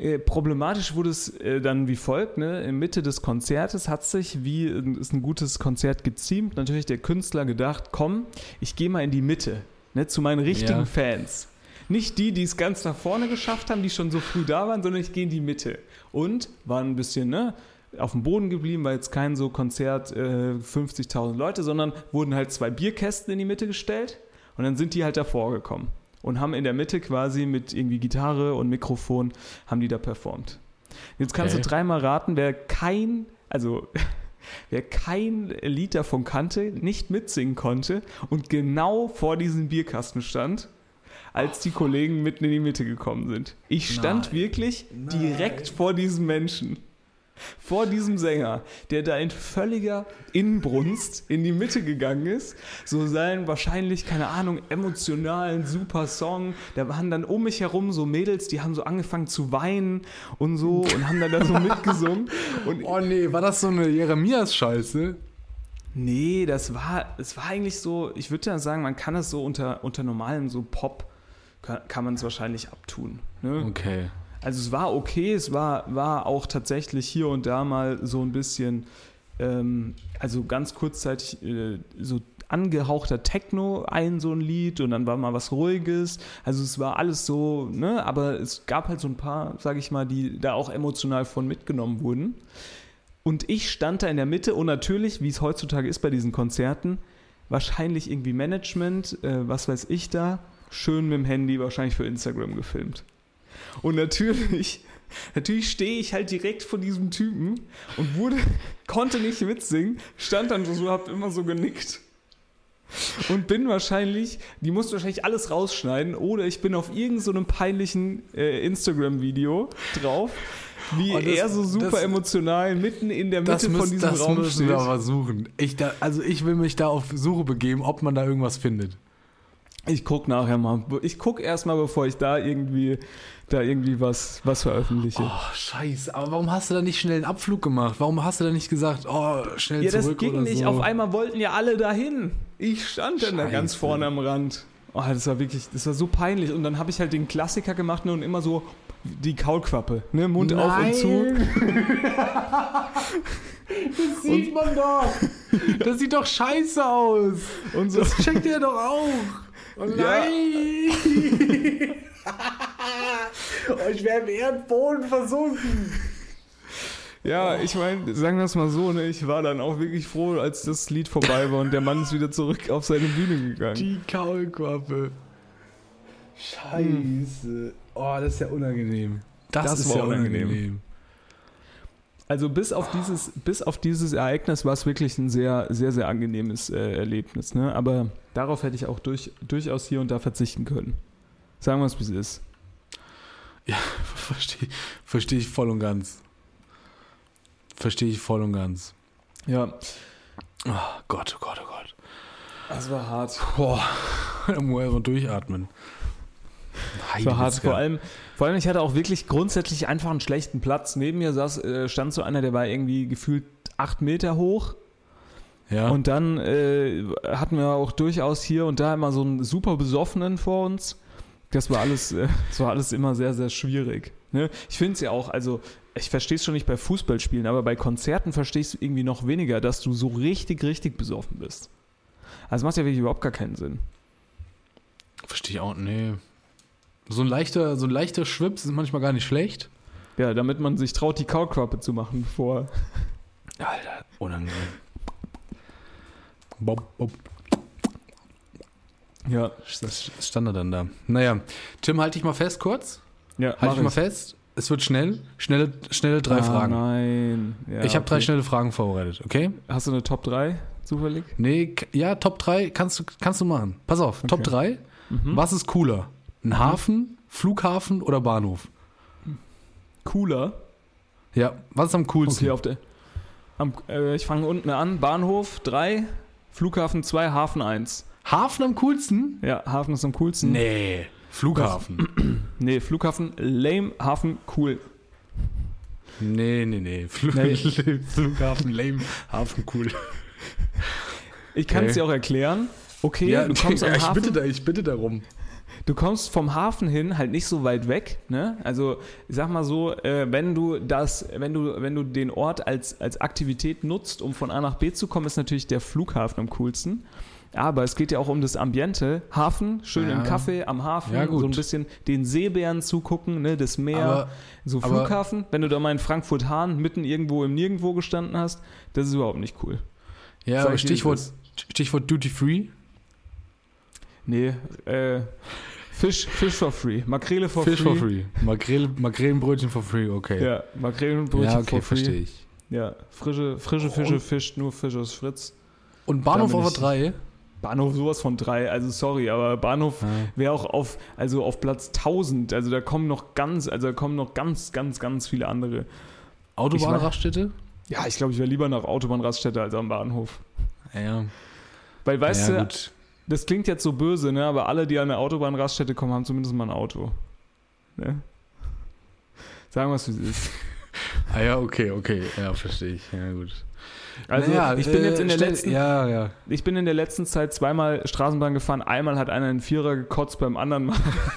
Äh, problematisch wurde es äh, dann wie folgt, ne? In Mitte des Konzertes hat sich, wie äh, ist ein gutes Konzert geziemt, natürlich der Künstler gedacht, komm, ich gehe mal in die Mitte, ne? Zu meinen richtigen
Ja.
Fans. Nicht die, die es ganz nach vorne geschafft haben, die schon so früh da waren, sondern ich gehe in die Mitte. Und waren ein bisschen, ne? Auf dem Boden geblieben, war jetzt kein so Konzert äh, 50.000 Leute, sondern wurden halt zwei Bierkästen in die Mitte gestellt und dann sind die halt davor gekommen und haben in der Mitte quasi mit irgendwie Gitarre und Mikrofon haben die da performt. Jetzt kannst
Okay.
du dreimal raten, wer kein, also wer kein Lied davon kannte, nicht mitsingen konnte und genau vor diesem Bierkasten stand, als die Kollegen mitten in die Mitte gekommen sind. Ich stand
Nein.
wirklich direkt vor diesem Menschen. Vor diesem Sänger, der da in völliger Inbrunst in die Mitte gegangen ist, so seinen wahrscheinlich, keine Ahnung, emotionalen super Song. Da waren dann um mich herum so Mädels, die haben so angefangen zu weinen und so und haben dann da so mitgesungen. Und
Oh nee, war das so eine Jeremias-Scheiße?
Nee, das war, es war eigentlich so, ich würde ja sagen, man kann es so unter, unter normalem so Pop, kann, kann man es wahrscheinlich abtun. Ne?
Okay.
Also es war okay, es war, war auch tatsächlich hier und da mal so ein bisschen, ähm, also ganz kurzzeitig äh, so angehauchter Techno ein so ein Lied und dann war mal was Ruhiges. Also es war alles so, ne, aber es gab halt so ein paar, sage ich mal, die da auch emotional von mitgenommen wurden. Und ich stand da in der Mitte und natürlich, wie es heutzutage ist bei diesen Konzerten, wahrscheinlich irgendwie Management, äh, was weiß ich da, schön mit dem Handy wahrscheinlich für Instagram gefilmt. Und natürlich, natürlich stehe ich halt direkt vor diesem Typen und wurde, konnte nicht mitsingen, stand dann so, hab immer so genickt. Und bin wahrscheinlich, die mussten wahrscheinlich alles rausschneiden oder ich bin auf irgendeinem so einem peinlichen äh, Instagram-Video drauf, wie
Oh, das-
er so super
das-
emotional mitten in der Mitte
Das,
von
müssen,
diesem
das
Raum
müssen
steht.
wir aber suchen. Ich da, also ich will mich da auf Suche begeben, ob man da irgendwas findet.
Ich guck nachher mal. Ich guck erstmal, bevor ich da irgendwie, da irgendwie was, was veröffentliche.
Oh, scheiße. Aber warum hast du da nicht schnell einen Abflug gemacht? Warum hast du da nicht gesagt, oh, schnell
ja, das
zurück
ging
oder
nicht.
so?
Auf einmal wollten ja alle dahin. Ich stand dann da ganz vorne am Rand. Oh, das war wirklich, das war so peinlich. Und dann habe ich halt den Klassiker gemacht ne, und immer so die Kaulquappe, ne, Mund auf und zu.
Das sieht man doch. Das sieht doch scheiße aus.
Und so.
Das checkt ihr doch auch. Oh
Ja.
nein. oh, ich wäre im Erdboden versunken.
Ja, ich meine, sagen wir es mal so, ne, ich war dann auch wirklich froh, als das Lied vorbei war und der Mann ist wieder zurück auf seine Bühne gegangen.
Die Kaulquappe. Scheiße. Oh, das ist ja unangenehm. Das,
Das
ist
war
ja
unangenehm.
unangenehm.
Also bis auf dieses, bis auf dieses Ereignis war es wirklich ein sehr, sehr, sehr angenehmes äh, Erlebnis. Ne? Aber darauf hätte ich auch durch, durchaus hier und da verzichten können. Sagen wir es, wie es ist.
Verstehe versteh ich voll und ganz. Verstehe ich voll und ganz.
Ja,
Oh Gott, oh Gott, oh Gott.
das war hart.
Boah, da muss man durchatmen.
Das war hart. Vor allem, vor allem, ich hatte auch wirklich grundsätzlich einfach einen schlechten Platz. Neben mir saß, äh, stand so einer, der war irgendwie gefühlt acht Meter hoch.
Ja.
Und dann äh, hatten wir auch durchaus hier und da immer so einen super Besoffenen vor uns. Das war alles, äh, das war alles immer sehr, sehr schwierig. Ne? Ich finde es ja auch, also ich verstehe es schon nicht bei Fußballspielen, aber bei Konzerten verstehe ich es irgendwie noch weniger, dass du so richtig, richtig besoffen bist. Also macht ja wirklich überhaupt gar keinen Sinn.
Verstehe ich auch, nee. So ein leichter, so ein leichter Schwips ist manchmal gar nicht schlecht.
Ja, damit man sich traut, die Kaulquappe zu machen vor.
Alter, unangenehm. Bob, bob.
Ja,
Das stand er dann da. Naja, Tim, halt dich mal fest kurz.
ja
Halt
mach
dich mal
ich.
fest. Es wird schnell. Schnelle, schnelle drei
ah,
Fragen.
Nein. Ja,
ich habe drei
okay.
schnelle Fragen vorbereitet, okay?
Hast du eine Top 3 zufällig?
Nee, ja, Top 3 kannst du, kannst du machen. Pass auf, Top 3.
Mhm.
Was ist cooler? Ein Hafen, Flughafen oder Bahnhof?
Cooler.
Ja, was ist am coolsten?
Okay, auf der. Am, äh, ich fange unten an. Bahnhof 3, Flughafen 2, Hafen 1.
Hafen am coolsten?
Ja, Hafen ist am coolsten.
Nee, Flughafen.
Nee, Flughafen lame, Hafen cool.
Nee, nee, nee. Fl
Nee.
Flughafen, lame, Hafen, cool.
Ich kann es
Okay.
dir auch erklären. Okay, du kommst am
ich,
Hafen.
bitte da, ich bitte darum.
Du kommst vom Hafen hin halt nicht so weit weg, ne? Also ich sag mal so, äh, wenn du das, wenn du, wenn du den Ort als, als Aktivität nutzt, um von A nach B zu kommen, ist natürlich der Flughafen am coolsten. Aber es geht ja auch um das Ambiente. Hafen, schön
Ja.
im Kaffee am Hafen,
Ja,
so ein bisschen den Seebären zugucken, ne, das Meer.
Aber-
so Flughafen, wenn du da mal in Frankfurt-Hahn mitten irgendwo im Nirgendwo gestanden hast, das ist überhaupt nicht cool.
Ja,
Sag
aber Stichwort, Stichwort Duty Free.
Nee, äh, Fisch, Fisch for free. Makrele for
Fish
free.
for free. Makrele, Makrelenbrötchen for free, okay.
Ja, Makrelenbrötchen
Ja, okay,
for free.
verstehe ich.
Ja, frische, frische Fische,
Und-
Fisch, nur Fisch aus Fritz.
Und Bahnhof auf
ich-
3?
Bahnhof sowas von drei, also sorry, aber Bahnhof
Ja.
wäre auch auf, also auf Platz 1000, also da kommen noch ganz, also da kommen noch ganz, ganz, ganz viele andere.
Autobahnraststätte?
Ja, ich glaube, ich wäre lieber nach Autobahnraststätte als am Bahnhof.
Ja.
Weil, weißt
ja,
du,
gut.
Das klingt jetzt so böse, ne? aber alle, die an eine Autobahnraststätte kommen, haben zumindest mal ein Auto. Ne? Sagen wir es, wie es ist.
Ah ja, okay, okay. Ja, verstehe ich. Ja, gut.
Also,
Naja,
ich bin
äh,
jetzt in der
stell-
letzten,
Ja, ja.
ich bin in der letzten Zeit zweimal Straßenbahn gefahren. Einmal hat einer einen Vierer gekotzt, beim anderen Mal,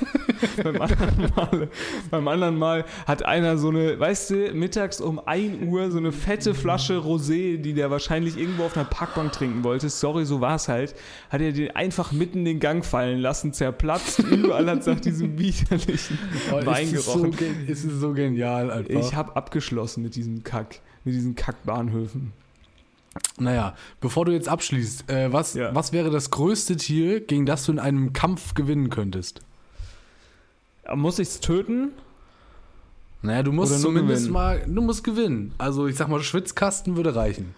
beim anderen Mal, beim anderen Mal hat einer so eine, weißt du, mittags um 1 Uhr so eine fette Flasche Rosé, die der wahrscheinlich irgendwo auf einer Parkbank trinken wollte. Sorry, so war es halt. Hat er den einfach mitten in den Gang fallen lassen, zerplatzt. Überall hat es nach diesem widerlichen Wein
ist, es so,
gerochen.
gen- ist es so genial einfach.
Ich habe abgeschlossen mit diesem Kack, mit diesen Kackbahnhöfen.
Naja, bevor du jetzt abschließt, äh, was,
Ja.
was wäre das größte Tier, gegen das du in einem Kampf gewinnen könntest?
Muss ich es töten?
Naja, du musst zumindest
gewinnen?
mal, du musst gewinnen. Also ich sag mal, Schwitzkasten würde reichen.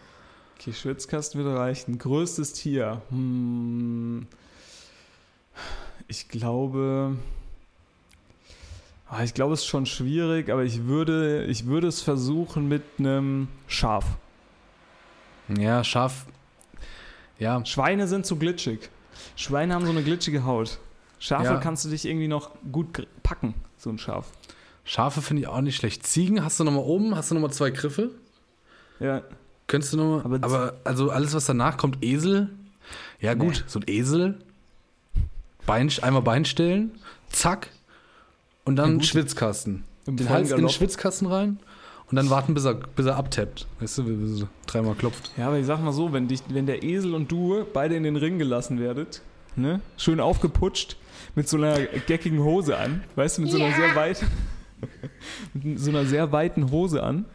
Okay, Schwitzkasten würde reichen. Größtes Tier. Hm. Ich glaube. Ah, Ich glaube, es ist schon schwierig, aber ich würde, ich würde es versuchen mit einem Schaf.
Ja, Schaf. Ja,
Schweine sind zu glitschig. Schweine haben so eine glitschige Haut. Schafe
Ja.
kannst du dich irgendwie noch gut packen, so ein Schaf.
Schafe finde ich auch nicht schlecht. Ziegen hast du nochmal oben, hast du nochmal zwei Griffe.
Ja,
Könntest du nochmal.
Aber
Aber, also alles, was danach kommt, Esel. Ja, gut,
Nee.
so ein Esel. Bein, einmal Bein stellen, zack. Und dann
Ja.
Schwitzkasten. Den Hals in den. Schwitzkasten rein und dann warten, bis er, bis er abtappt. Weißt du, bis er dreimal klopft.
Ja, aber ich sag mal so, wenn, dich, wenn der Esel und du beide in den Ring gelassen werdet, ne? schön aufgeputscht, mit so einer geckigen Hose an, weißt du, mit so einer sehr weiten, mit so einer sehr weiten Hose an,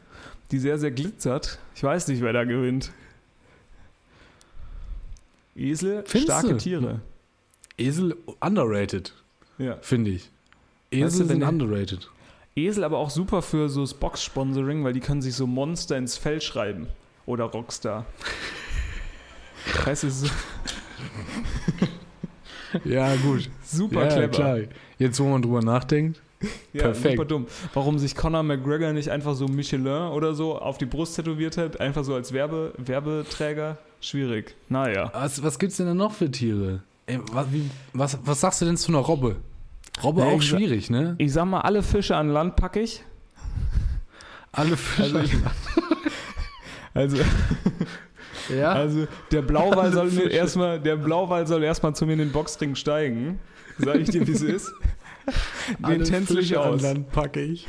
die sehr, sehr glitzert. Ich weiß nicht, wer da gewinnt. Esel,
Findest
starke
du?
Tiere.
Esel underrated,
Ja.
finde ich. Esel
Weißt du, wenn
sind
der-
underrated.
Esel aber auch super für so das Box-Sponsoring, weil die können sich so Monster ins Fell schreiben. Oder Rockstar. Weißt du, so
Ja, gut.
super
ja,
clever.
klar. Jetzt, wo man drüber nachdenkt.
Ja,
Perfekt.
super dumm. Warum sich Conor McGregor nicht einfach so Michelin oder so auf die Brust tätowiert hat, einfach so als Werbe, Werbeträger? Schwierig. Naja.
Was, was gibt's denn da noch für Tiere? Ey, was, wie, was, was sagst du denn zu einer Robbe? Robbe
Ja,
auch
ich sa-
schwierig, ne?
Ich sag mal, alle Fische an Land packe ich.
Alle Fische.
Also, also,
ja.
also der Blauwal
Alle
soll mir erstmal, der Blauwal soll erstmal zu mir in den Boxring steigen. Sag ich dir, wie es ist. Den tänzel ich aus.
Land packe ich.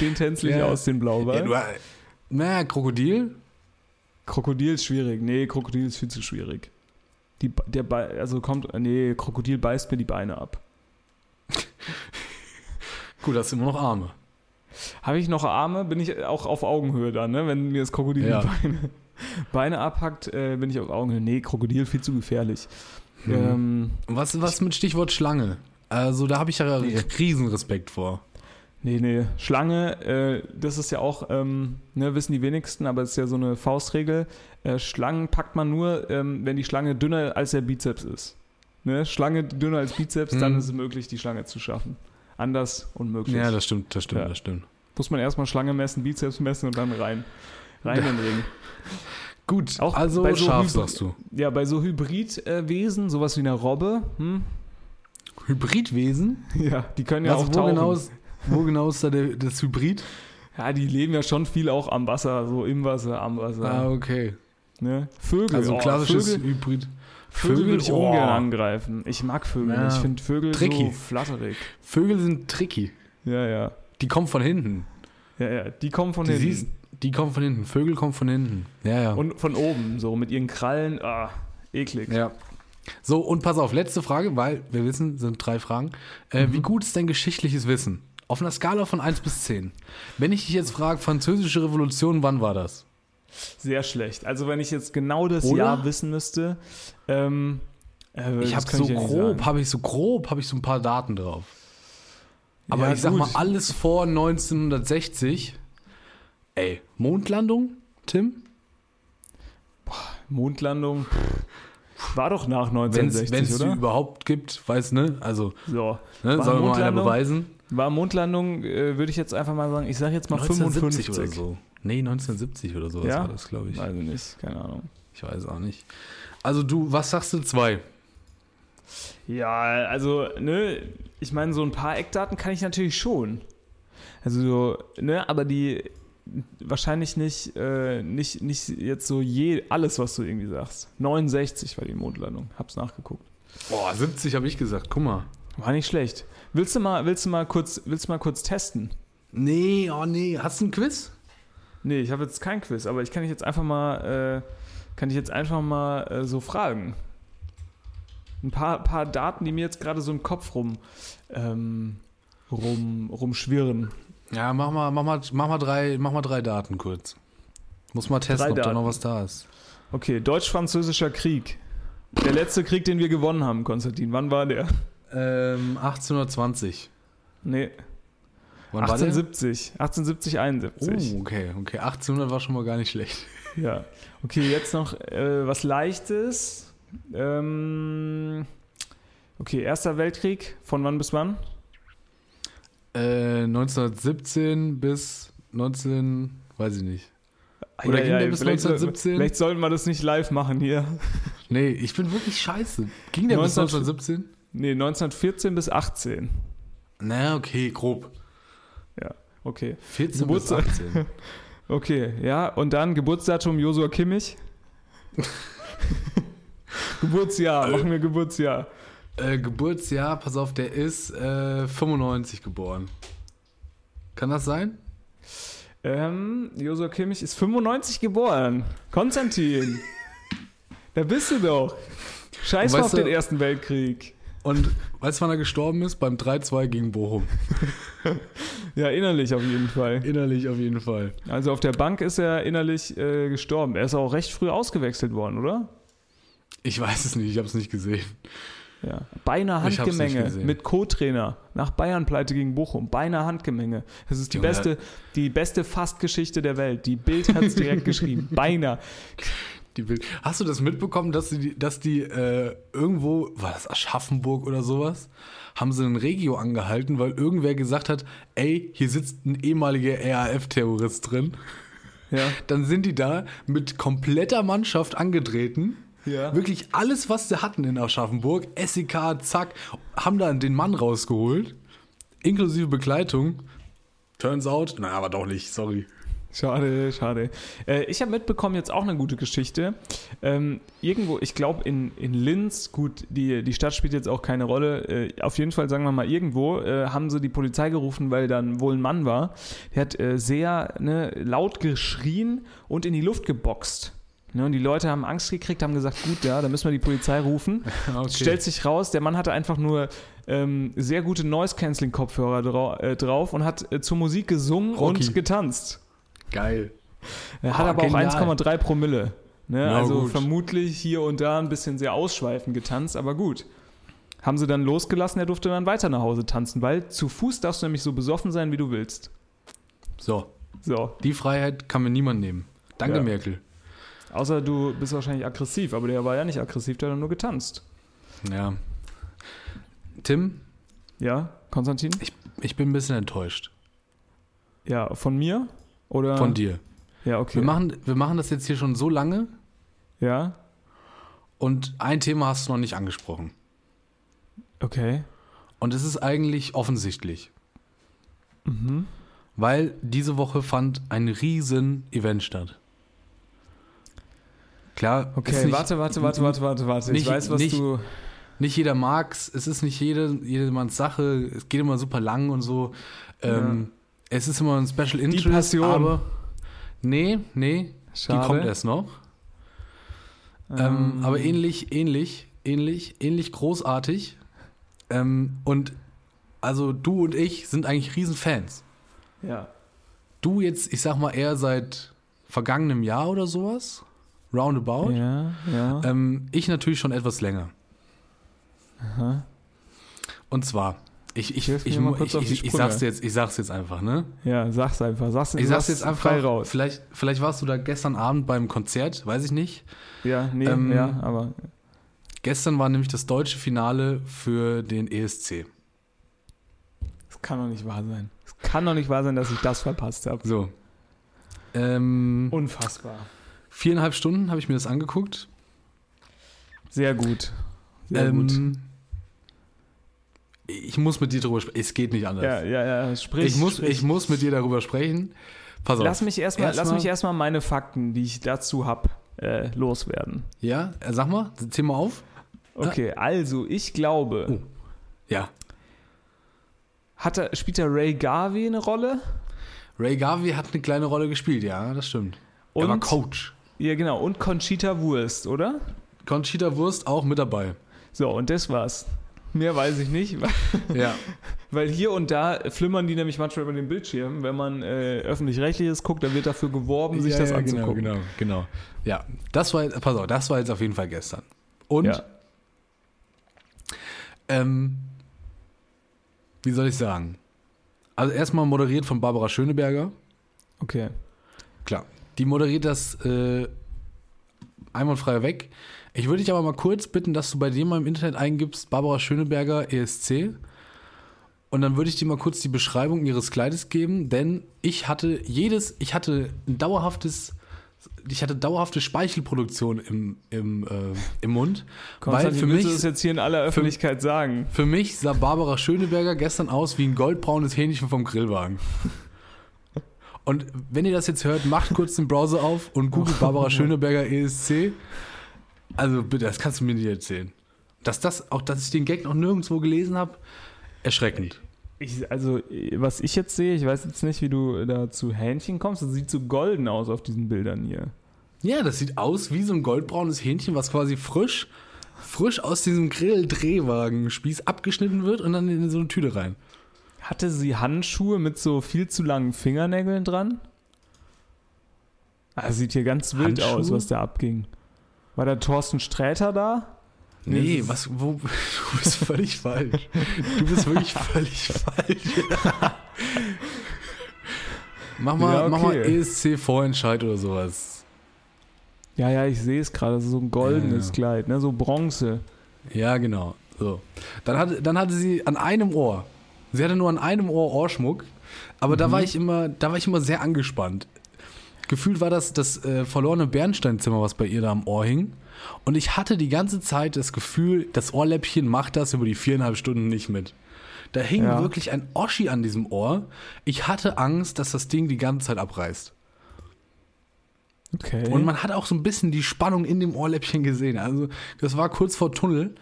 Den tänzel ich
Ja.
aus, den Blauwal.
Ja, du, na, Krokodil?
Krokodil ist schwierig. Nee, Krokodil ist viel zu schwierig. Die, der, Be- also kommt, nee, Krokodil beißt mir die Beine ab.
Gut, hast du immer noch Arme.
Habe ich noch Arme, bin ich auch auf Augenhöhe dann, ne? Wenn mir das Krokodil
Ja.
die Beine, Beine abhackt, äh, bin ich auf Augenhöhe. Nee, Krokodil viel zu gefährlich.
Mhm.
Ähm,
Was, was mit Stichwort Schlange? Also, da habe ich ja
Nee.
Riesenrespekt vor.
Nee, nee. Schlange, äh, das ist ja auch, ähm, ne, wissen die wenigsten, aber es ist ja so eine Faustregel. Äh, Schlangen packt man nur, ähm, wenn die Schlange dünner als der Bizeps ist. Ne? Schlange dünner als Bizeps, dann
Mhm.
ist es möglich, die Schlange zu schaffen. Anders unmöglich.
Ja, das stimmt, das stimmt,
Ja.
das stimmt.
Muss man erstmal Schlange messen, Bizeps messen und dann rein. Rein in den Ring.
Gut,
Auch
also
bei so
scharf,
Hybrid-
sagst du.
Ja, bei so Hybridwesen, sowas wie eine Robbe, hm?
Hybridwesen?
ja, die können ja
also,
auch
wo,
tauchen.
genau ist, wo genau ist da der, das Hybrid?
Ja, die leben ja schon viel auch am Wasser, so im Wasser, am Wasser.
Ah, okay.
ne? Vögel,
Also
oh,
klassisches
Vögel,
Hybrid.
Vögel würde ich
oh.
ungern angreifen. Ich mag Vögel.
Ja.
Ich finde Vögel
Tricky.
so flatterig.
Vögel sind tricky.
Ja, ja.
Die kommen von hinten.
Ja, ja. Die kommen von
Die
hinten.
siehst, die kommen von hinten. Vögel kommen von hinten. Ja, ja.
Und von oben, so mit ihren Krallen. Ah, eklig.
ja. So, und pass auf, letzte Frage, weil wir wissen, sind drei Fragen. Äh,
Mhm.
Wie gut ist dein geschichtliches Wissen? Auf einer Skala von 1 bis 10. Wenn ich dich jetzt frage, Französische Revolution, wann war das?
Sehr schlecht. Also wenn ich jetzt genau das
Oder?
Jahr wissen müsste, ähm, äh,
Ich habe so
ja
grob, habe ich so grob, habe ich so ein paar Daten drauf. Aber
Ja,
ich sag
gut.
mal, alles vor 1960. Ey, Mondlandung, Tim?
Mondlandung. War doch nach
Wenn
1960,
es die
oder?
überhaupt gibt, weiß ne? Also,
So.
ne,
War
soll mir mal einer beweisen?
War Mondlandung, äh, würde ich jetzt einfach mal sagen, ich sage jetzt mal
1970
55.
oder so. Nee, 1970 oder sowas
Ja?
war das, glaube ich.
Weiß ich nicht, keine Ahnung.
Ich weiß auch nicht. Also du, was sagst du? Zwei.
Ja, also, ne, ich meine, so ein paar Eckdaten kann ich natürlich schon. Also, so, ne, aber die wahrscheinlich nicht, äh, nicht, nicht jetzt so je alles, was du irgendwie sagst. 69 war die Mondlandung, hab's nachgeguckt.
Boah, 70 habe ich gesagt. Guck mal.
War nicht schlecht. Willst du mal, willst du mal kurz, willst du mal kurz testen?
Nee, oh nee. Hast du ein Quiz?
Nee, ich habe jetzt kein Quiz, aber ich kann dich jetzt einfach mal, äh, kann ich jetzt einfach mal äh, so fragen. Ein paar, paar Daten, die mir jetzt gerade so im Kopf rum, ähm, rum, rumschwirren.
Ja, mach mal, mach mal, mach mal drei, mach mal drei Daten kurz. Muss mal testen,
Drei
ob da noch was da ist.
Okay, Deutsch-Französischer Krieg. Der letzte Krieg, den wir gewonnen haben, Konstantin. Wann war der?
Ähm, 1820.
Nee,
Wann war der?
1870. 1870, 71.
Oh, okay, okay. 1800 war schon mal gar nicht schlecht.
Ja. Okay, jetzt noch äh, was Leichtes. Ähm, okay, Erster Weltkrieg. Von wann bis wann?
Äh, 1917 bis 19, weiß ich nicht. Oder ging der bis
vielleicht,
1917?
Vielleicht sollten wir das nicht live machen hier.
Nee, ich bin wirklich scheiße. Ging der bis
19
1917?
Nee, 1914 bis 18.
Na, okay, grob.
Ja, okay.
14
Geburtstag.
bis 18.
Okay, ja, und dann Geburtsdatum Josua Kimmich. Geburtsjahr, machen wir Geburtsjahr.
äh, Geburtsjahr, pass auf, der ist äh, 95 geboren. Kann das sein?
Ähm, Josua Kimmich ist 95 geboren. Konstantin. da bist du doch. Scheiß mal auf
du-
den Ersten Weltkrieg.
Und weißt du, wann er gestorben ist? Beim 3-2 gegen Bochum.
Ja, innerlich auf jeden Fall.
Innerlich auf jeden Fall.
Also auf der Bank ist er innerlich äh, gestorben. Er ist auch recht früh ausgewechselt worden, oder?
Ich weiß es nicht, ich habe es nicht gesehen.
Ja.
Nicht
Handgemenge mit Co-Trainer nach Bayern-Pleite gegen Bochum. Beinahe Handgemenge. Das ist die
Junge.
beste, die beste Fast-Geschichte der Welt. Die Bild hat es direkt geschrieben. Beinahe.
Die Bild. Hast du das mitbekommen, dass die, dass die äh, irgendwo, war das Aschaffenburg oder sowas, haben sie einen Regio angehalten, weil irgendwer gesagt hat, ey, hier sitzt ein ehemaliger RAF-Terrorist drin.
Ja.
Dann sind die da mit kompletter Mannschaft angetreten.
Ja.
Wirklich alles, was sie hatten in Aschaffenburg, SEK, zack, haben dann den Mann rausgeholt, inklusive Begleitung. Turns out, na, aber doch nicht, sorry.
Schade, schade. Äh, ich habe mitbekommen jetzt auch eine gute Geschichte. Ähm, irgendwo, ich glaube in, in Linz, gut, die, die Stadt spielt jetzt auch keine Rolle. Äh, auf jeden Fall, sagen wir mal, irgendwo äh, haben sie die Polizei gerufen, weil dann wohl ein Mann war. Der hat äh, sehr ne, laut geschrien und in die Luft geboxt. Ne, und die Leute haben Angst gekriegt, haben gesagt, gut, ja, dann müssen wir die Polizei rufen.
Okay.
Stellt sich raus, der Mann hatte einfach nur ähm, sehr gute Noise-Canceling-Kopfhörer drau äh, drauf und hat äh, zur Musik gesungen
Rocky.
und getanzt.
Geil.
Er hat
Ah,
aber
genial.
auch 1,3 Promille. Ne? Also
gut.
vermutlich hier und da ein bisschen sehr ausschweifend getanzt, aber gut. Haben sie dann losgelassen, er durfte dann weiter nach Hause tanzen, weil zu Fuß darfst du nämlich so besoffen sein, wie du willst.
So,
So.
die Freiheit kann mir niemand nehmen. Danke,
Ja.
Merkel.
Außer du bist wahrscheinlich aggressiv, aber der war ja nicht aggressiv, der hat nur getanzt.
Ja. Tim,
Ja, Konstantin?
ich, ich bin ein bisschen enttäuscht
Ja, von mir? Oder?
von dir.
Ja, okay.
Wir, machen, wir machen das jetzt hier schon so lange
ja,
und ein Thema hast du noch nicht angesprochen.
okay.
Und es ist eigentlich offensichtlich,
Mhm.
weil diese Woche fand ein riesen Event statt. Klar,
Okay,
nicht,
warte, warte, warte, warte, warte, warte.
nicht-
ich weiß, was
nicht-
du.
Nicht jeder mag's, es ist nicht jede, jedermanns Sache, es geht immer super lang und so. Ähm, Es ist immer ein Special Interest,
Passion.
aber nee, nee,
Schade.
die kommt erst noch. Ähm, aber ähnlich, ähnlich, ähnlich, ähnlich großartig. Ähm, und also du und ich sind eigentlich Riesenfans.
Ja.
Du jetzt, ich sag mal, eher seit vergangenem Jahr oder sowas. Roundabout.
Ja, ja.
Ähm, ich natürlich schon etwas länger.
Aha.
Und zwar, ich, ich, ich, ich, ich, ich, sag's jetzt, ich sag's jetzt einfach, ne?
Ja, sag's einfach. Sag's,
Ich sag's jetzt einfach,
frei raus.
vielleicht, vielleicht warst du da gestern Abend beim Konzert, weiß ich nicht.
Ja, nee,
Ähm,
ja, aber
Gestern war nämlich das deutsche Finale für den E ESC.
Das kann doch nicht wahr sein. Es kann doch nicht wahr sein, dass ich das verpasst habe.
So. Ähm,
Unfassbar.
viereinhalb Stunden habe ich mir das angeguckt.
Sehr gut. Sehr gut.
Ich muss mit dir darüber sprechen. Es geht nicht anders.
Ja, ja, ja. Sprich,
ich, muss,
sprich.
ich muss mit dir darüber sprechen. Pass auf.
Lass mich erstmal
Erstmal-
lass mich erstmal meine Fakten, die ich dazu habe, äh, loswerden.
Ja, äh, sag mal, zähl mal auf.
Okay, also ich glaube,
Oh. Ja.
hat er, spielt der Ray Garvey eine Rolle?
Ray Garvey hat eine kleine Rolle gespielt, ja, das stimmt.
Und,
er war Coach.
Ja, genau. Und Conchita Wurst, oder?
Conchita Wurst auch mit dabei.
So, und das war's. Mehr weiß ich nicht, weil,
Ja.
weil hier und da flimmern die nämlich manchmal über den Bildschirm. Wenn man äh, öffentlich-rechtliches guckt, dann wird dafür geworben, sich
ja,
das
ja,
anzugucken.
Genau, genau, genau. Ja, das war jetzt, pass auf, das war jetzt auf jeden Fall gestern. Und,
Ja.
ähm, wie soll ich sagen? Also erstmal moderiert von Barbara Schöneberger.
Okay.
Klar. Die moderiert das äh, einwandfrei weg. Ich würde dich aber mal kurz bitten, dass du bei dir mal im Internet eingibst, Barbara Schöneberger ESC. Und dann würde ich dir mal kurz die Beschreibung ihres Kleides geben, denn ich hatte jedes, ich hatte ein dauerhaftes, ich hatte dauerhafte Speichelproduktion im, im, äh, im Mund. weil
Konstantin,
für
willst
mich,
das jetzt hier in aller Öffentlichkeit sagen?
für mich sah Barbara Schöneberger gestern aus wie ein goldbraunes Hähnchen vom Grillwagen. Und wenn ihr das jetzt hört, macht kurz den Browser auf und googelt Barbara Schöneberger ESC. Also bitte, das kannst du mir nicht erzählen. Dass das, auch dass ich den Gag noch nirgendwo gelesen habe, erschreckend.
Ich, also, was ich jetzt sehe, ich weiß jetzt nicht, wie du da zu Hähnchen kommst. Das sieht so golden aus auf diesen Bildern hier.
Ja, das sieht aus wie so ein goldbraunes Hähnchen, was quasi frisch, frisch aus diesem Grill-Drehwagen-Spieß abgeschnitten wird und dann in so eine Tüte rein.
Hatte sie Handschuhe mit so viel zu langen Fingernägeln dran? Ah, sieht hier ganz wild
Handschuhe?
aus, was da abging. War da Thorsten Sträter da?
Nee, was, wo, du bist völlig falsch. Du bist wirklich völlig falsch. mach mal,
Ja,
mach mal
okay.
ESC-Vorentscheid oder sowas.
Ja, ja, ich sehe es gerade. Das ist so ein goldenes
Ja, ja.
Kleid, ne? so Bronze.
Ja, genau. So. Dann, hatte, dann hatte sie an einem Ohr, sie hatte nur an einem Ohr Ohrschmuck, aber da war ich immer, da war ich immer sehr angespannt. Gefühlt war das das äh, verlorene Bernsteinzimmer, was bei ihr da am Ohr hing. Und ich hatte die ganze Zeit das Gefühl, das Ohrläppchen macht das über die viereinhalb Stunden nicht mit. Da hing
Ja.
wirklich ein Oschi an diesem Ohr. Ich hatte Angst, dass das Ding die ganze Zeit abreißt.
Okay.
Und man hat auch so ein bisschen die Spannung in dem Ohrläppchen gesehen. Also, das war kurz vor Tunnel.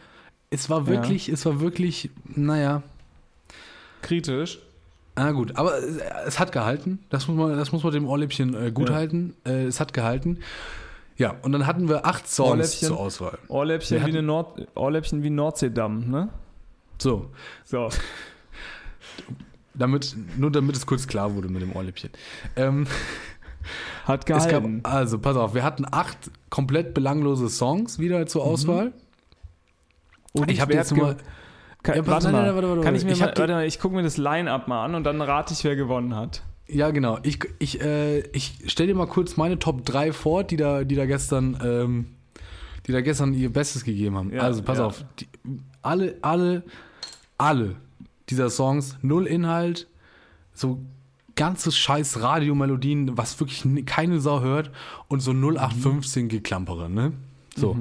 Es war wirklich, es war wirklich, naja,
kritisch.
Na gut, aber es, es hat gehalten. Das muss man, das muss man dem Ohrläppchen äh, gut
Ja.
halten. Äh, es hat gehalten. Ja, und dann hatten wir acht Songs
Ohrläppchen.
zur Auswahl.
Ohrläppchen,
Wir
wie, eine Nord Ohrläppchen wie ein Nordseedamm, ne?
So,
So.
damit, nur damit es kurz klar wurde mit dem Ohrläppchen. Ähm,
Hat
es gab,
gehalten.
also, pass auf, wir hatten acht komplett belanglose Songs wieder zur Auswahl.
Und
ich habe jetzt mal.
Kann,
Ja,
warte
nein,
mal,
nein, warte, warte,
kann ich mir
ich
mal, warte ich gucke mir das Line-Up mal an und dann rate ich, wer gewonnen hat.
Ja, genau. Ich, ich, äh, ich stell dir mal kurz meine Top 3 vor, die da, die da gestern, ähm, die da gestern ihr Bestes gegeben haben.
Ja,
also pass
ja.
auf. Die, alle, alle, alle dieser Songs, null Inhalt, so ganzes scheiß Radiomelodien, was wirklich keine Sau hört und so 0815 Geklampere, ne? So.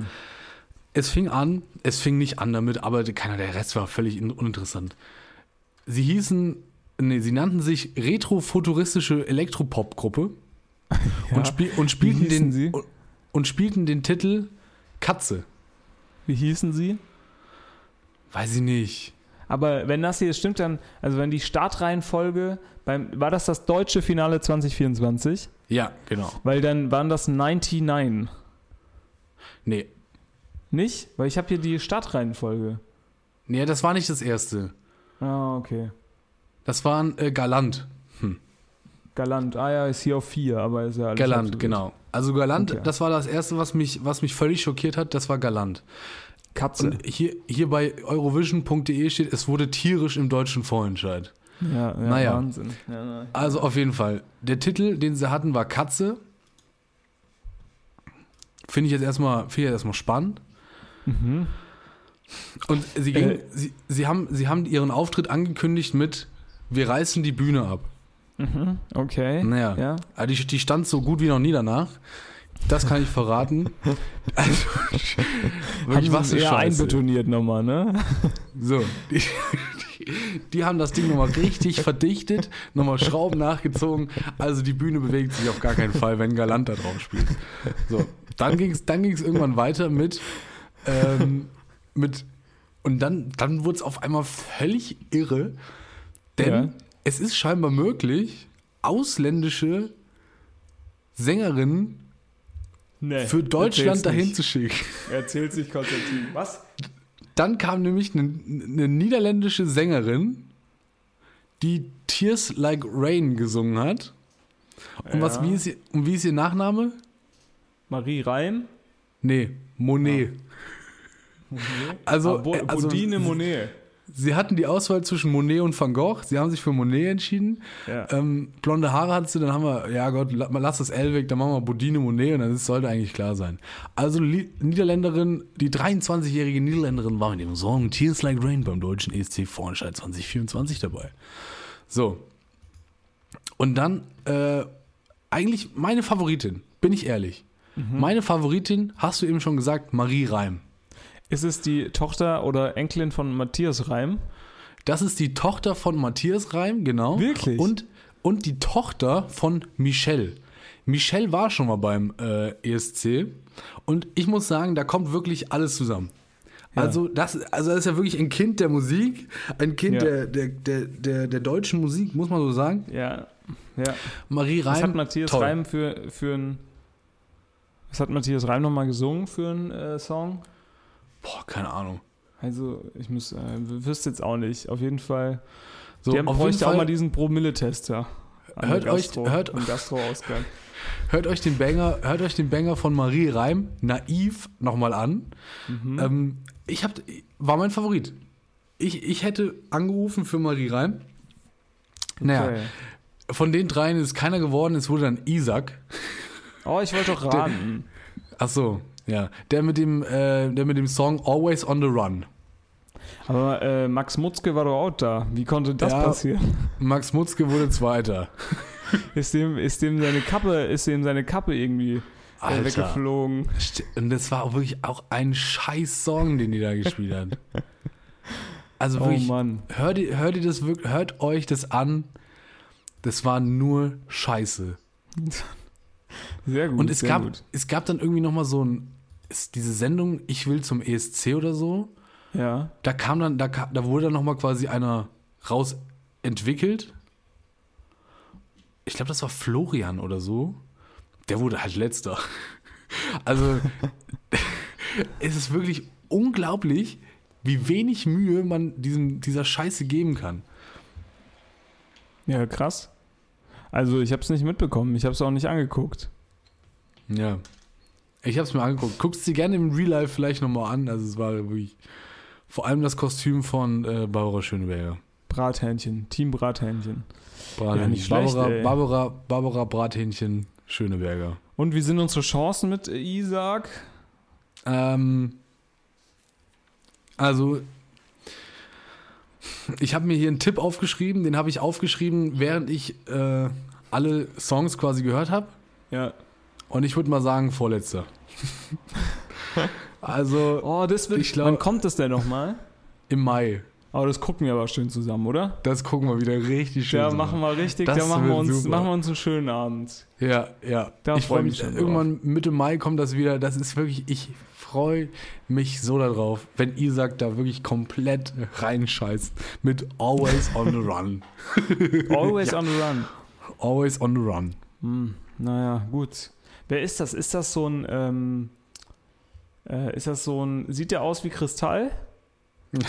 Es fing an, es fing nicht an damit, aber keiner, der Rest war völlig in- uninteressant. Sie hießen, nee, sie nannten sich Retrofuturistische Elektropop-Gruppe und, spiel, und, spielten den, und, und spielten den Titel Katze.
Wie hießen sie?
Weiß ich nicht.
Aber wenn das hier stimmt, dann, also wenn die Startreihenfolge, beim, war das das deutsche Finale 2024?
Ja, genau.
Weil dann waren das 99.
Nee.
Nicht? Weil ich habe hier die Startreihenfolge.
Nee, das war nicht das erste.
Ah, okay.
Das waren äh, Galant.
Galant. Ah ja, ist hier auf 4, aber ist ja alles
Galant,
absolut.
genau. Also Galant,
Okay.
das war das erste, was mich, was mich völlig schockiert hat, das war Galant.
Katze.
Und hier, hier bei Eurovision.de steht, es wurde tierisch im deutschen Vorentscheid.
ja, ja,
naja.
Wahnsinn. Ja, na.
Also auf jeden Fall. Der Titel, den sie hatten, war Katze. Finde ich jetzt erstmal, finde ich jetzt erstmal spannend.
Mhm.
Und sie, ging,
Äh.
sie, sie, haben, sie haben ihren Auftritt angekündigt mit Wir reißen die Bühne ab.
Mhm, okay.
Naja,
Ja.
also die, die stand so gut wie noch nie danach. Das kann ich verraten. Also, wirklich, was
eher
Scheiße.
einbetoniert nochmal, ne?
So, die, die, die haben das Ding nochmal richtig verdichtet, nochmal Schrauben nachgezogen. Also die Bühne bewegt sich auf gar keinen Fall, wenn Galant da drauf spielt. So, dann ging es dann ging's irgendwann weiter mit, ähm, mit und dann, dann wurde es auf einmal völlig irre, denn
Ja.
es ist scheinbar möglich, ausländische Sängerinnen
Nee,
für Deutschland dahin
nicht.
zu schicken.
Erzählt sich Konstantin. Was?
Dann kam nämlich eine, eine niederländische Sängerin, die Tears Like Rain gesungen hat. Und was,
Ja.
wie ist, ihr, und wie ist ihr Nachname?
Marie Reim?
Nee, Monet. Also,
Ah, Bo
äh, also
Bodine Monet.
sie hatten die Auswahl zwischen Monet und Van Gogh. Sie haben sich für Monet entschieden.
Ja.
Ähm, blonde Haare hat sie, dann haben wir, ja Gott, la- lass das L weg, dann machen wir Bodine Monet und dann sollte eigentlich klar sein. Also Niederländerin, die 23-jährige Niederländerin war mit dem Song Tears Like Rain beim deutschen ESC Vorentscheid 2024 dabei. So. Und dann, äh, eigentlich meine Favoritin, bin ich ehrlich. Meine Favoritin, hast du eben schon gesagt, Marie Reim.
Ist es die Tochter oder Enkelin von Matthias Reim?
Das ist die Tochter von Matthias Reim, genau.
Wirklich?
Und, und die Tochter von Michelle. Michelle war schon mal beim äh, ESC. Und ich muss sagen, da kommt wirklich alles zusammen.
Ja.
Also, das, also das ist ja wirklich ein Kind der Musik, ein Kind
Ja.
der, der, der, der, der deutschen Musik, muss man so sagen.
Ja. Ja.
Marie Reim.
Was hat Matthias
toll.
Reim für, für ein. Was hat Matthias Reim nochmal gesungen für einen äh, Song?
Boah, keine Ahnung.
Also, ich muss, äh, wüsste jetzt auch nicht. Auf jeden Fall.
So, auf jeden
bräuchte auch
Fall,
mal diesen Promille-Tester. an
Hört euch- hört- hört euch den Banger, hört euch den Banger von Marie Reim, naiv, nochmal an.
Mhm.
Ähm, ich hab, war mein Favorit. Ich, ich hätte angerufen für Marie Reim. Naja,
Okay.
von den dreien ist keiner geworden, es wurde dann Isaac.
Oh, ich wollte doch raten.
Ach so, ja. Der mit dem, äh, der mit dem Song Always on the Run.
Aber äh, Max Mutzke war doch auch da. Wie konnte das
Ja.
passieren?
Max Mutzke wurde Zweiter.
Ist dem, ist dem seine Kappe, ist dem seine Kappe irgendwie äh,
Alter.
weggeflogen?
Und das war auch wirklich auch ein scheiß Song, den die da gespielt hat. Also
Oh
wirklich,
Mann.
hört, hört ihr das wirklich, hört euch das an. Das war nur Scheiße.
Sehr gut.
Und es gab,
Gut.
es gab dann irgendwie nochmal so ein, ist diese Sendung Ich will zum ESC oder so.
Ja.
Da kam dann, da, kam, da wurde dann nochmal quasi einer raus entwickelt. Ich glaube, das war Florian oder so. Der wurde halt letzter. Also, es ist wirklich unglaublich, wie wenig Mühe man diesem, dieser Scheiße geben kann.
Ja, krass. Also ich habe es nicht mitbekommen. Ich habe es auch nicht angeguckt.
Ja. Ich habe es mir angeguckt. Guckst dir gerne im Real Life vielleicht nochmal an. Also, es war wirklich vor allem das Kostüm von äh, Barbara Schöneberger.
Brathähnchen. Team Brathähnchen.
Brathähnchen.
Ja, nicht schlecht,
Barbara,
ey.
Barbara, Barbara Brathähnchen Schöneberger.
Und wie sind unsere Chancen mit Isaac?
Ähm, also, ich habe mir hier einen Tipp aufgeschrieben, den habe ich aufgeschrieben, während ich äh, alle Songs quasi gehört habe.
Ja.
Und ich würde mal sagen, vorletzter. also
Oh, das wird.
Ich glaub-
wann kommt das denn nochmal?
im Mai.
Aber das gucken wir aber schön zusammen, oder?
Das gucken wir wieder richtig schön.
Ja,
zusammen.
machen wir richtig.
Das
Da machen wir, uns,
super.
machen wir uns einen schönen Abend.
Ja, ja.
Da
ich
freu
freue
mich schon
Irgendwann Mitte Mai kommt das wieder. Das ist wirklich, ich freue mich so darauf, wenn Isaac da wirklich komplett reinscheißt mit Always on the Run.
Always on the run.
Always on the Run.
Hm, naja, gut. Wer ist das? Ist das so ein. Ähm, äh, ist das so ein. Sieht der aus wie Kristall?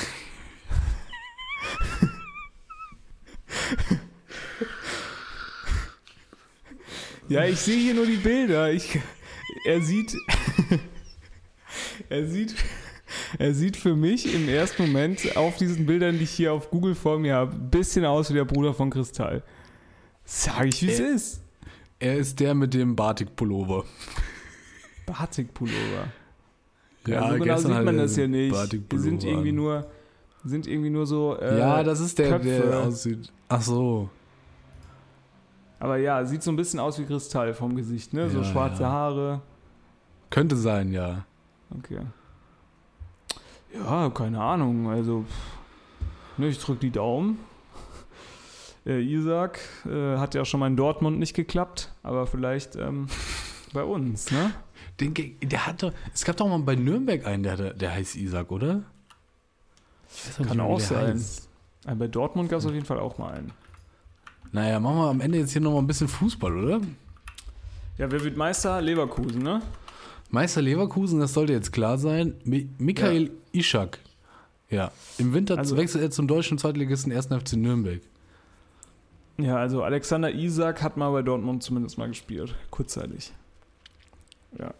ja, ich sehe hier nur die Bilder. Ich, er sieht. er sieht. Er sieht für mich im ersten Moment auf diesen Bildern, die ich hier auf Google vor mir habe, ein bisschen aus wie der Bruder von Kristall. Sag ich, wie es
Äh,
ist.
Er ist der mit dem Batik-Pullover.
Batik-Pullover. Ja, so genau sieht man das ja nicht. Die sind irgendwie nur, sind irgendwie nur so. Äh,
ja, das ist der,
Köpfe.
der aussieht. Ach so.
Aber ja, sieht so ein bisschen aus wie Kristall vom Gesicht, ne? So
Ja,
schwarze
ja.
Haare.
Könnte sein, ja.
Okay. Ja, keine Ahnung. Also, ne, ich drück die Daumen. Äh, Isaac äh, hat ja schon mal in Dortmund nicht geklappt, aber vielleicht ähm, bei uns, ne?
Den, der hat doch, es gab doch mal bei Nürnberg einen, der, der heißt Isaac, oder?
Kann
nicht wie
auch sein. Aber bei Dortmund gab es auf jeden Fall auch mal einen.
Naja, machen wir am Ende jetzt hier nochmal ein bisschen Fußball, oder?
Ja, wer wird Meister? Leverkusen, ne?
Meister Leverkusen, das sollte jetzt klar sein. Mi Michael Ischak. Ja, im Winter
Also-
wechselt er zum deutschen Zweitligisten 1. FC Nürnberg.
Ja, also Alexander Isak hat mal bei Dortmund zumindest mal gespielt. Kurzzeitig. Ja.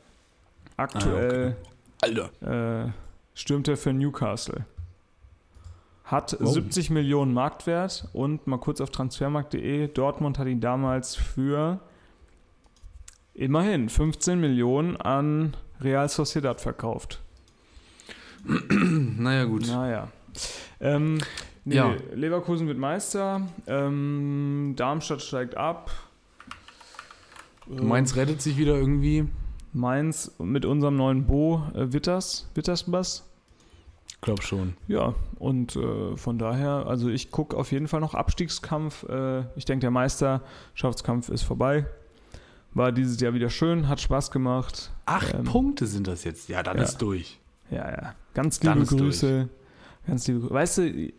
Aktuell
Alter.
äh, stürmt er für Newcastle. Hat
Wow.
70 Millionen Marktwert und mal kurz auf transfermarkt.de, Dortmund hat ihn damals für immerhin 15 Millionen an Real Sociedad verkauft.
Naja, gut.
Naja. Ähm, nee,
Ja.
Leverkusen wird Meister, ähm, Darmstadt steigt ab.
Mainz rettet sich wieder irgendwie.
Mainz mit unserem neuen Bo äh, Witters, Wittersbass.
Glaub schon.
Ja, und äh, von daher, also ich gucke auf jeden Fall noch Abstiegskampf. Äh, ich denke, der Meisterschaftskampf ist vorbei. War dieses Jahr wieder schön, hat Spaß gemacht.
Acht
Ähm,
Punkte sind das jetzt. Ja, dann
ja.
ist durch.
Ja, ja. Ganz liebe
ist durch.
Ganz liebe. Weißt du,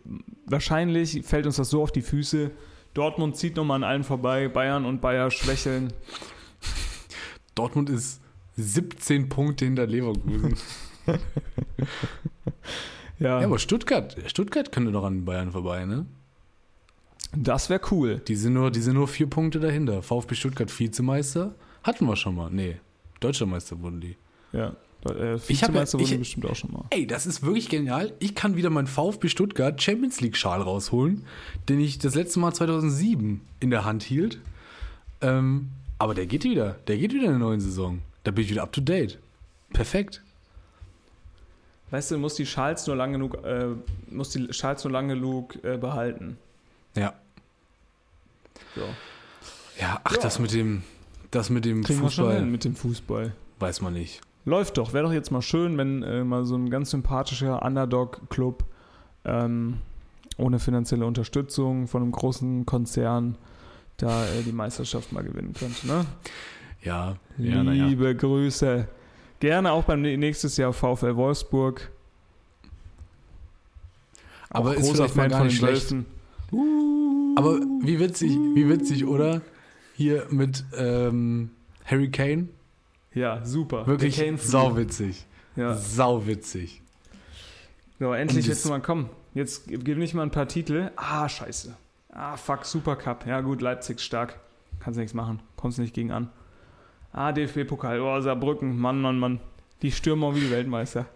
wahrscheinlich fällt uns das so auf die Füße. Dortmund zieht nochmal an allen vorbei. Bayern und Bayer schwächeln.
Dortmund ist 17 Punkte hinter Leverkusen.
Ja,
ja, aber Stuttgart, Stuttgart könnte doch an Bayern vorbei, ne?
das wäre cool.
Die sind nur, die sind nur vier Punkte dahinter. VfB Stuttgart Vizemeister. Hatten wir schon mal. Nee, Deutscher Meister wurden die.
Ja. Äh,
Ich hab ja-
Vizemeister wurden
ich-
bestimmt auch schon mal.
Ey, das ist wirklich genial. Ich kann wieder meinen VfB Stuttgart Champions League Schal rausholen, den ich das letzte Mal 2007 in der Hand hielt. Ähm, aber der geht wieder. Der geht wieder in der neuen Saison. Da bin ich wieder up to date. Perfekt.
Weißt du, du musst die Schals nur lang genug, äh, musst die Schals nur lang genug äh, behalten.
Ja.
So.
Ja, ach,
Ja.
das mit dem, das mit dem
Kriegen wir schon hin
Fußball
mit dem Fußball.
weiß man nicht.
Läuft doch. Wäre doch jetzt mal schön, wenn äh, mal so ein ganz sympathischer Underdog-Club ähm, ohne finanzielle Unterstützung von einem großen Konzern da äh, die Meisterschaft mal gewinnen könnte. Ne?
Ja, ja.
Liebe Grüße. Gerne auch beim nächstes Jahr VfL Wolfsburg.
Aber
Auch
ist vielleicht mal gar nicht schlecht.
Wölfen.
Aber wie witzig, wie witzig, oder? Hier mit ähm, Harry Kane.
Ja, super.
Wirklich sauwitzig.
Ja.
Sauwitzig.
So, endlich jetzt mal kommen. Jetzt gib nicht mal ein paar Titel. Ah, scheiße. Ah, fuck, Supercup. Ja, gut, Leipzig stark. Kannst nichts machen. Kommst nicht gegen an. Ah, DFB-Pokal. Oh, Saarbrücken. Mann, Mann, Mann. Die stürmen wie die Weltmeister.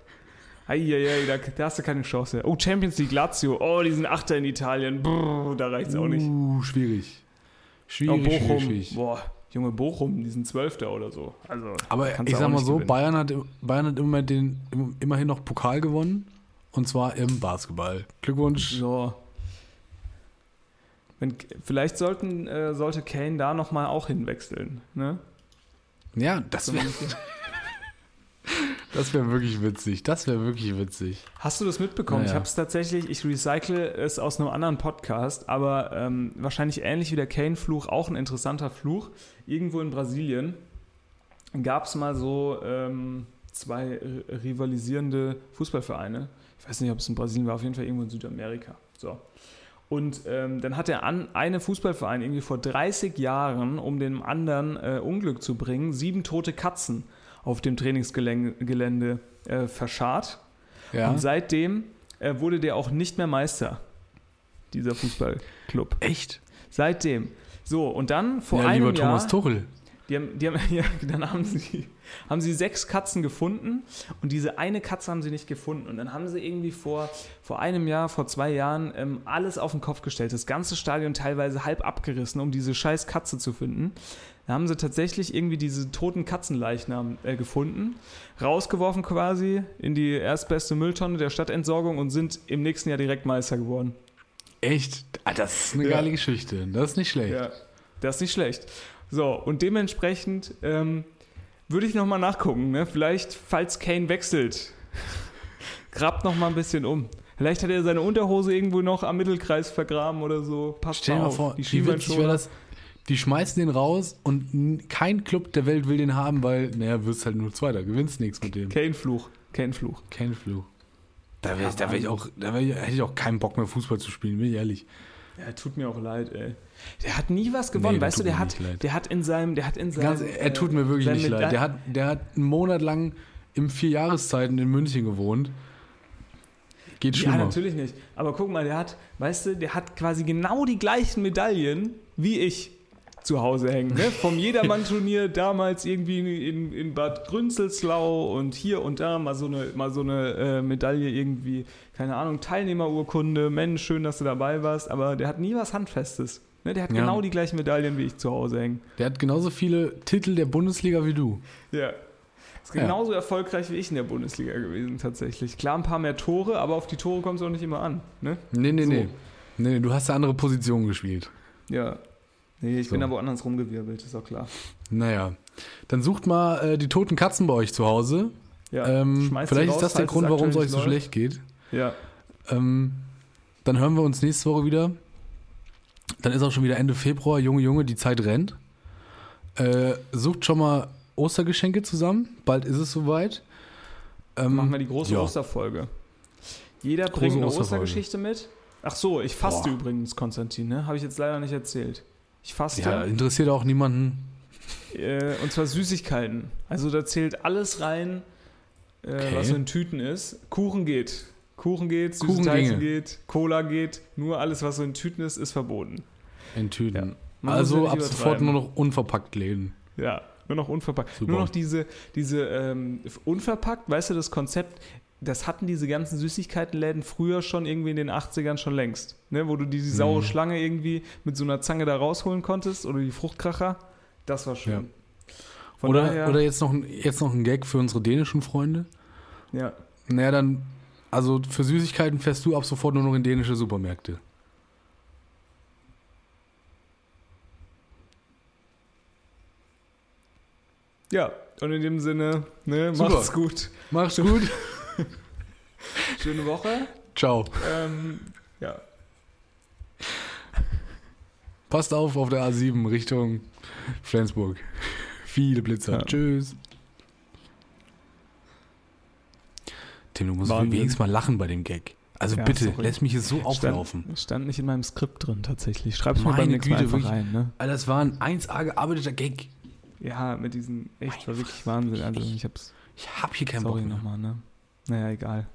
Eieiei, da, da hast du keine Chance. Oh, Champions League Lazio. Oh, die sind Achter in Italien. Brrr, da reicht's auch nicht.
Uh, schwierig.
Oh,
Schwierig,
Bochum.
schwierig, schwierig.
Boah, Junge, Bochum, die sind Zwölfter oder so. Also,
Aber ich sag mal so,
gewinnen.
Bayern hat, Bayern hat immer den, im- immerhin noch Pokal gewonnen. Und zwar im Basketball. Glückwunsch.
So. Wenn, vielleicht sollten, äh, sollte Kane da nochmal auch hinwechseln. Ne?
Ja, das wäre das wär wirklich witzig. Das wäre wirklich witzig.
Hast du das mitbekommen? Ich
Naja.
habe es tatsächlich, ich recycle es aus einem anderen Podcast, aber ähm, wahrscheinlich ähnlich wie der Kane-Fluch, auch ein interessanter Fluch. Irgendwo in Brasilien gab es mal so ähm, zwei rivalisierende Fußballvereine. Ich weiß nicht, ob es in Brasilien war, auf jeden Fall irgendwo in Südamerika. So. Und ähm, dann hat der an, eine Fußballverein irgendwie vor 30 Jahren, um dem anderen äh, Unglück zu bringen, sieben tote Katzen auf dem Trainingsgelände äh, verscharrt.
Ja.
Und seitdem äh, wurde der auch nicht mehr Meister, dieser Fußballclub.
Echt?
Seitdem. So, und dann vor
ja,
einem
lieber
Jahr,
Thomas Tuchel.
Die haben, die haben, ja, dann haben sie, haben sie sechs Katzen gefunden und diese eine Katze haben sie nicht gefunden. Und dann haben sie irgendwie vor, vor einem Jahr, vor zwei Jahren ähm, alles auf den Kopf gestellt, das ganze Stadion teilweise halb abgerissen, um diese scheiß Katze zu finden. Da haben sie tatsächlich irgendwie diese toten Katzenleichnam äh, gefunden, rausgeworfen quasi in die erstbeste Mülltonne der Stadtentsorgung und sind im nächsten Jahr direkt Meister geworden.
Echt? Ah, das ist eine
Ja.
geile Geschichte. Das ist nicht schlecht.
Ja, das ist nicht schlecht. So, und dementsprechend ähm, würde ich nochmal nachgucken. Ne? Vielleicht, falls Kane wechselt, grabt nochmal ein bisschen um. Vielleicht hat er seine Unterhose irgendwo noch am Mittelkreis vergraben oder so. Passt
Stell dir mal vor,
die
wie witzig wäre das? Die schmeißen den raus und kein Club der Welt will den haben, weil, naja, wirst halt nur Zweiter, gewinnst nichts mit dem.
Kane-Fluch. Kane-Fluch.
Kein Fluch. Da, wär,
Ja,
da, wär ich auch, da wär hätte ich auch keinen Bock mehr Fußball zu spielen, bin ich ehrlich.
Ja, tut mir auch leid, ey. Der hat nie was gewonnen,
Nee,
weißt du, der hat, der hat in seinem, der hat in seinem.
Ganz, er tut mir wirklich nicht leid. Der hat, der hat einen Monat lang im vier Jahreszeiten in München gewohnt. Geht
Ja,
schlimmer.
natürlich nicht. Aber guck mal, der hat, weißt du, der hat quasi genau die gleichen Medaillen wie ich zu Hause hängen. Ne? Vom Jedermann-Turnier damals irgendwie in, in Bad Grünzelslau und hier und da mal so eine, mal so eine äh, Medaille irgendwie, keine Ahnung, Teilnehmerurkunde. Mensch, schön, dass du dabei warst. Aber der hat nie was Handfestes. Ne? Der hat
Ja.
genau die gleichen Medaillen wie ich zu Hause hängen.
Der hat genauso viele Titel der Bundesliga wie du.
Ja. Ist
Ja.
genauso erfolgreich wie ich in der Bundesliga gewesen, tatsächlich. Klar, ein paar mehr Tore, aber auf die Tore kommt es auch nicht immer an. Ne?
Nee, nee,
So.
nee. Nee, du hast eine andere Position gespielt.
Ja. Nee, ich
So.
bin da woanders rumgewirbelt, ist auch klar.
Naja. Dann sucht mal äh, die toten Katzen bei euch zu Hause.
Ja,
ähm, vielleicht
raus,
ist das der Grund, warum es euch so
läuft.
schlecht geht.
Ja.
Ähm, dann hören wir uns nächste Woche wieder. Dann ist auch schon wieder Ende Februar. Junge, Junge, die Zeit rennt. Äh, sucht schon mal Ostergeschenke zusammen. Bald ist es soweit. Ähm,
Machen wir die große
ja.
Osterfolge. Jeder
Große
bringt eine
Osterfolge.
Ostergeschichte mit. Ach so, ich faste
Boah.
übrigens, Konstantin, ne? Habe ich jetzt leider nicht erzählt. Ich faste.
Ja, interessiert auch niemanden.
Äh, und zwar Süßigkeiten. Also da zählt alles rein, äh,
Okay.
was in Tüten ist. Kuchen geht. Kuchen geht, Süßigkeiten geht, Cola geht. Nur alles, was so in Tüten ist, ist verboten.
In Tüten.
Ja.
Also ab sofort nur noch unverpackt Läden.
Ja, nur noch unverpackt.
Super.
Nur noch diese, diese ähm, unverpackt, weißt du, das Konzept, das hatten diese ganzen Süßigkeitenläden früher schon irgendwie in den 80ern schon längst. Ne? Wo du die, die saure
Mhm.
Schlange irgendwie mit so einer Zange da rausholen konntest oder die Fruchtkracher. Das war schön.
Ja. Oder,
daher,
oder jetzt, noch, ein- jetzt noch ein Gag für unsere dänischen Freunde.
ja.
Naja, dann, also für Süßigkeiten fährst du ab sofort nur noch in dänische Supermärkte.
ja, und in dem Sinne, ne,
Super.
macht's gut.
Mach's gut.
Schöne Woche.
Ciao.
Ähm, ja.
Passt auf auf der A7 Richtung Flensburg. Viele Blitzer.
Ja.
Tschüss. Tim, du musst
Wahnsinn.
wenigstens mal lachen bei dem Gag. Also
Ja,
bitte,
sorry.
lass mich hier so auflaufen.
Stand, stand nicht in meinem Skript drin tatsächlich. Schreib's mal
Meine
beim nächsten Mal
Güte,
einfach
wirklich.
rein, ne?
Alter, das war ein 1A gearbeiteter Gag.
Ja, mit diesem echt war wirklich Wahnsinn. Also ich hab's.
Ich hab hier keinen
Sorry
Bock mehr.
nochmal, ne? Naja, egal.